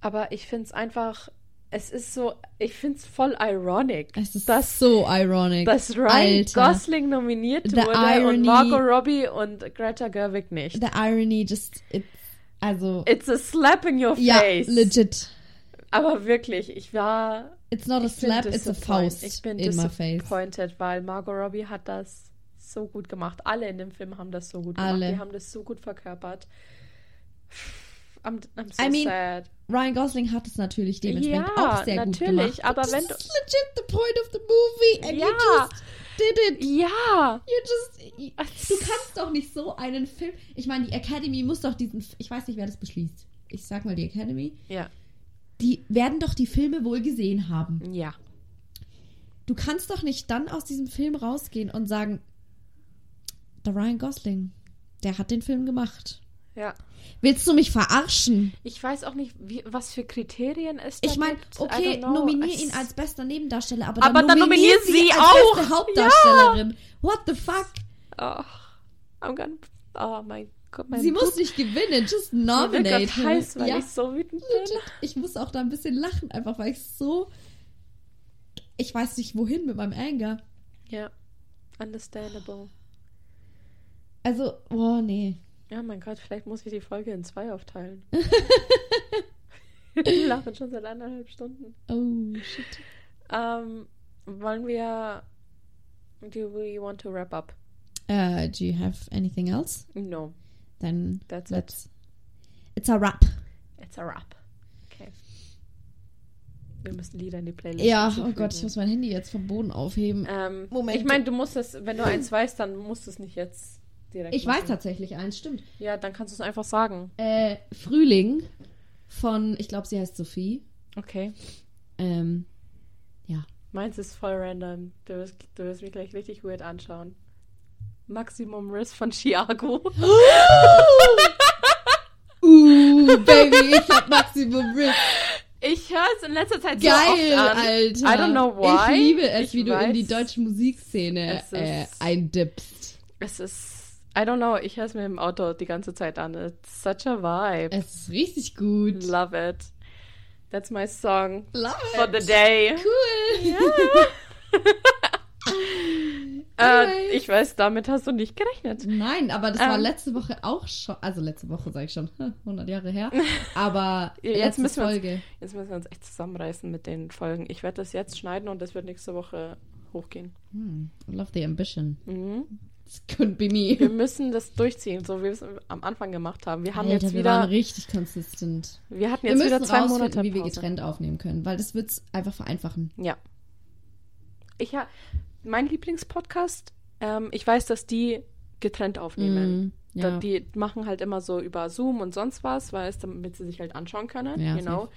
aber ich finde es einfach, es ist so, ich finde es voll ironic, es ist dass, so ironic. dass Ryan Alter. Gosling nominiert The wurde irony- und Margot Robbie und Greta Gerwig nicht. The irony just. It, also. It's a slap in your ja, face. legit. Aber wirklich, ich war. It's not a ich bin slap, it's a faust Ich bin in my face. disappointed, weil Margot Robbie hat das so gut gemacht. Alle in dem Film haben das so gut gemacht. Alle. Die haben das so gut verkörpert. I'm, I'm so I mean, sad. Ryan Gosling hat es natürlich dementsprechend Ja, auch sehr gut natürlich, gemacht. aber But wenn this du- is legit the point of the movie and you Ja. just did it. Ja! You just, du kannst doch nicht so einen Film. Ich meine, die Academy muss doch diesen. Ich weiß nicht, wer das beschließt. Ich sag mal die Academy. Ja. Die werden doch die Filme wohl gesehen haben. Ja. Du kannst doch nicht dann aus diesem Film rausgehen und sagen, der Ryan Gosling, der hat den Film gemacht. Ja. Willst du mich verarschen? Ich weiß auch nicht, wie, was für Kriterien es da Ich meine, okay, nominier ihn als bester Nebendarsteller, aber, Aber dann nominier sie als auch. beste Hauptdarstellerin. What the fuck? Oh, I'm gonna, oh mein Gott, mein sie Blut- muss nicht gewinnen, just nominate her. heiß, weil ja, ich so wütend bin. Ich muss auch da ein bisschen lachen, einfach weil ich so. Ich weiß nicht wohin mit meinem Anger. Ja. Understandable. Also, oh nee. Ja, mein Gott, vielleicht muss ich die Folge in zwei aufteilen. Wir lachen schon seit anderthalb Stunden. Oh shit. Ähm, wollen wir. Do we want to wrap up? Uh, do you have anything else? No, Then that's it. let's. It's a wrap. It's a wrap. Okay. Wir müssen Lieder in die Playlist Ja, oh. Gott, ich muss mein Handy jetzt vom Boden aufheben. Ähm, Moment. Ich meine, du musst es, wenn du eins weißt, dann musst du es nicht jetzt direkt Ich machen. weiß tatsächlich eins, stimmt. Ja, dann kannst du es einfach sagen. Äh, Frühling von, ich glaube, sie heißt Sophie. Okay. Ähm, ja. Meins ist voll random. Du wirst, du wirst mich gleich richtig weird anschauen. Maximum Risk von Chiago. uh, Baby, ich hab Maximum Risk. Ich letzter Zeit Geil, so oft an. Alter. I don't know why. Ich liebe es, Ich wie du in die weiß. deutsche Musikszene Es äh, eindippst. Es ist, I don't know, ich höre es mir im Auto die ganze Zeit an. It's such a vibe. Es ist richtig gut. Love it. That's my song Love for the day. Cool. Äh, Alright. ich weiß, damit hast du nicht gerechnet. Nein, aber das war Ähm. letzte Woche auch schon. Also letzte Woche sage ich schon, 100 Jahre her. Aber Jetzt müssen wir uns-. Jetzt müssen wir uns echt zusammenreißen mit den Folgen. Ich werde das jetzt schneiden und das wird nächste Woche hochgehen. Hm, love the ambition. Mhm. This couldn't be me. Wir müssen das durchziehen, so wie wir es am Anfang gemacht haben. Wir haben Alter, jetzt wir waren wieder, richtig konsistent. wir hatten Wir jetzt müssen wieder zwei Monate wie wir Pause. getrennt aufnehmen können, weil das wird's einfach vereinfachen. Ja. Ich ha mein Lieblingspodcast, ähm, ich weiß, dass die getrennt aufnehmen. Mm, ja. die machen halt immer so über Zoom und sonst was, weißt, damit sie sich halt anschauen können, Ja, know.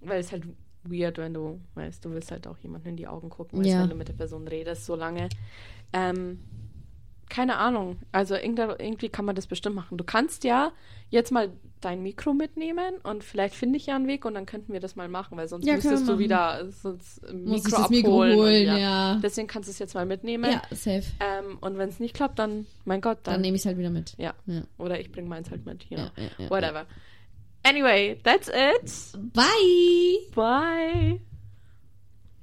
Weil es halt weird, wenn du, weißt, du willst halt auch jemanden in die Augen gucken, weißt, Ja. wenn du mit der Person redest, so lange. Ähm, keine Ahnung. Also irgend- irgendwie kann man das bestimmt machen. Du kannst ja jetzt mal dein Mikro mitnehmen und vielleicht finde ich ja einen Weg und dann könnten wir das mal machen, weil sonst Ja, müsstest du wieder sonst ein Muss Mikro ich das Mikro abholen. holen, ja. ja. Deswegen kannst du es jetzt mal mitnehmen. Ja, safe. Ähm, und wenn es nicht klappt, dann, mein Gott, Dann dann. nehme ich es halt wieder mit. ja. Ja. Oder ich bringe meins halt mit. You know. Whatever. Anyway, that's it. Bye! Bye.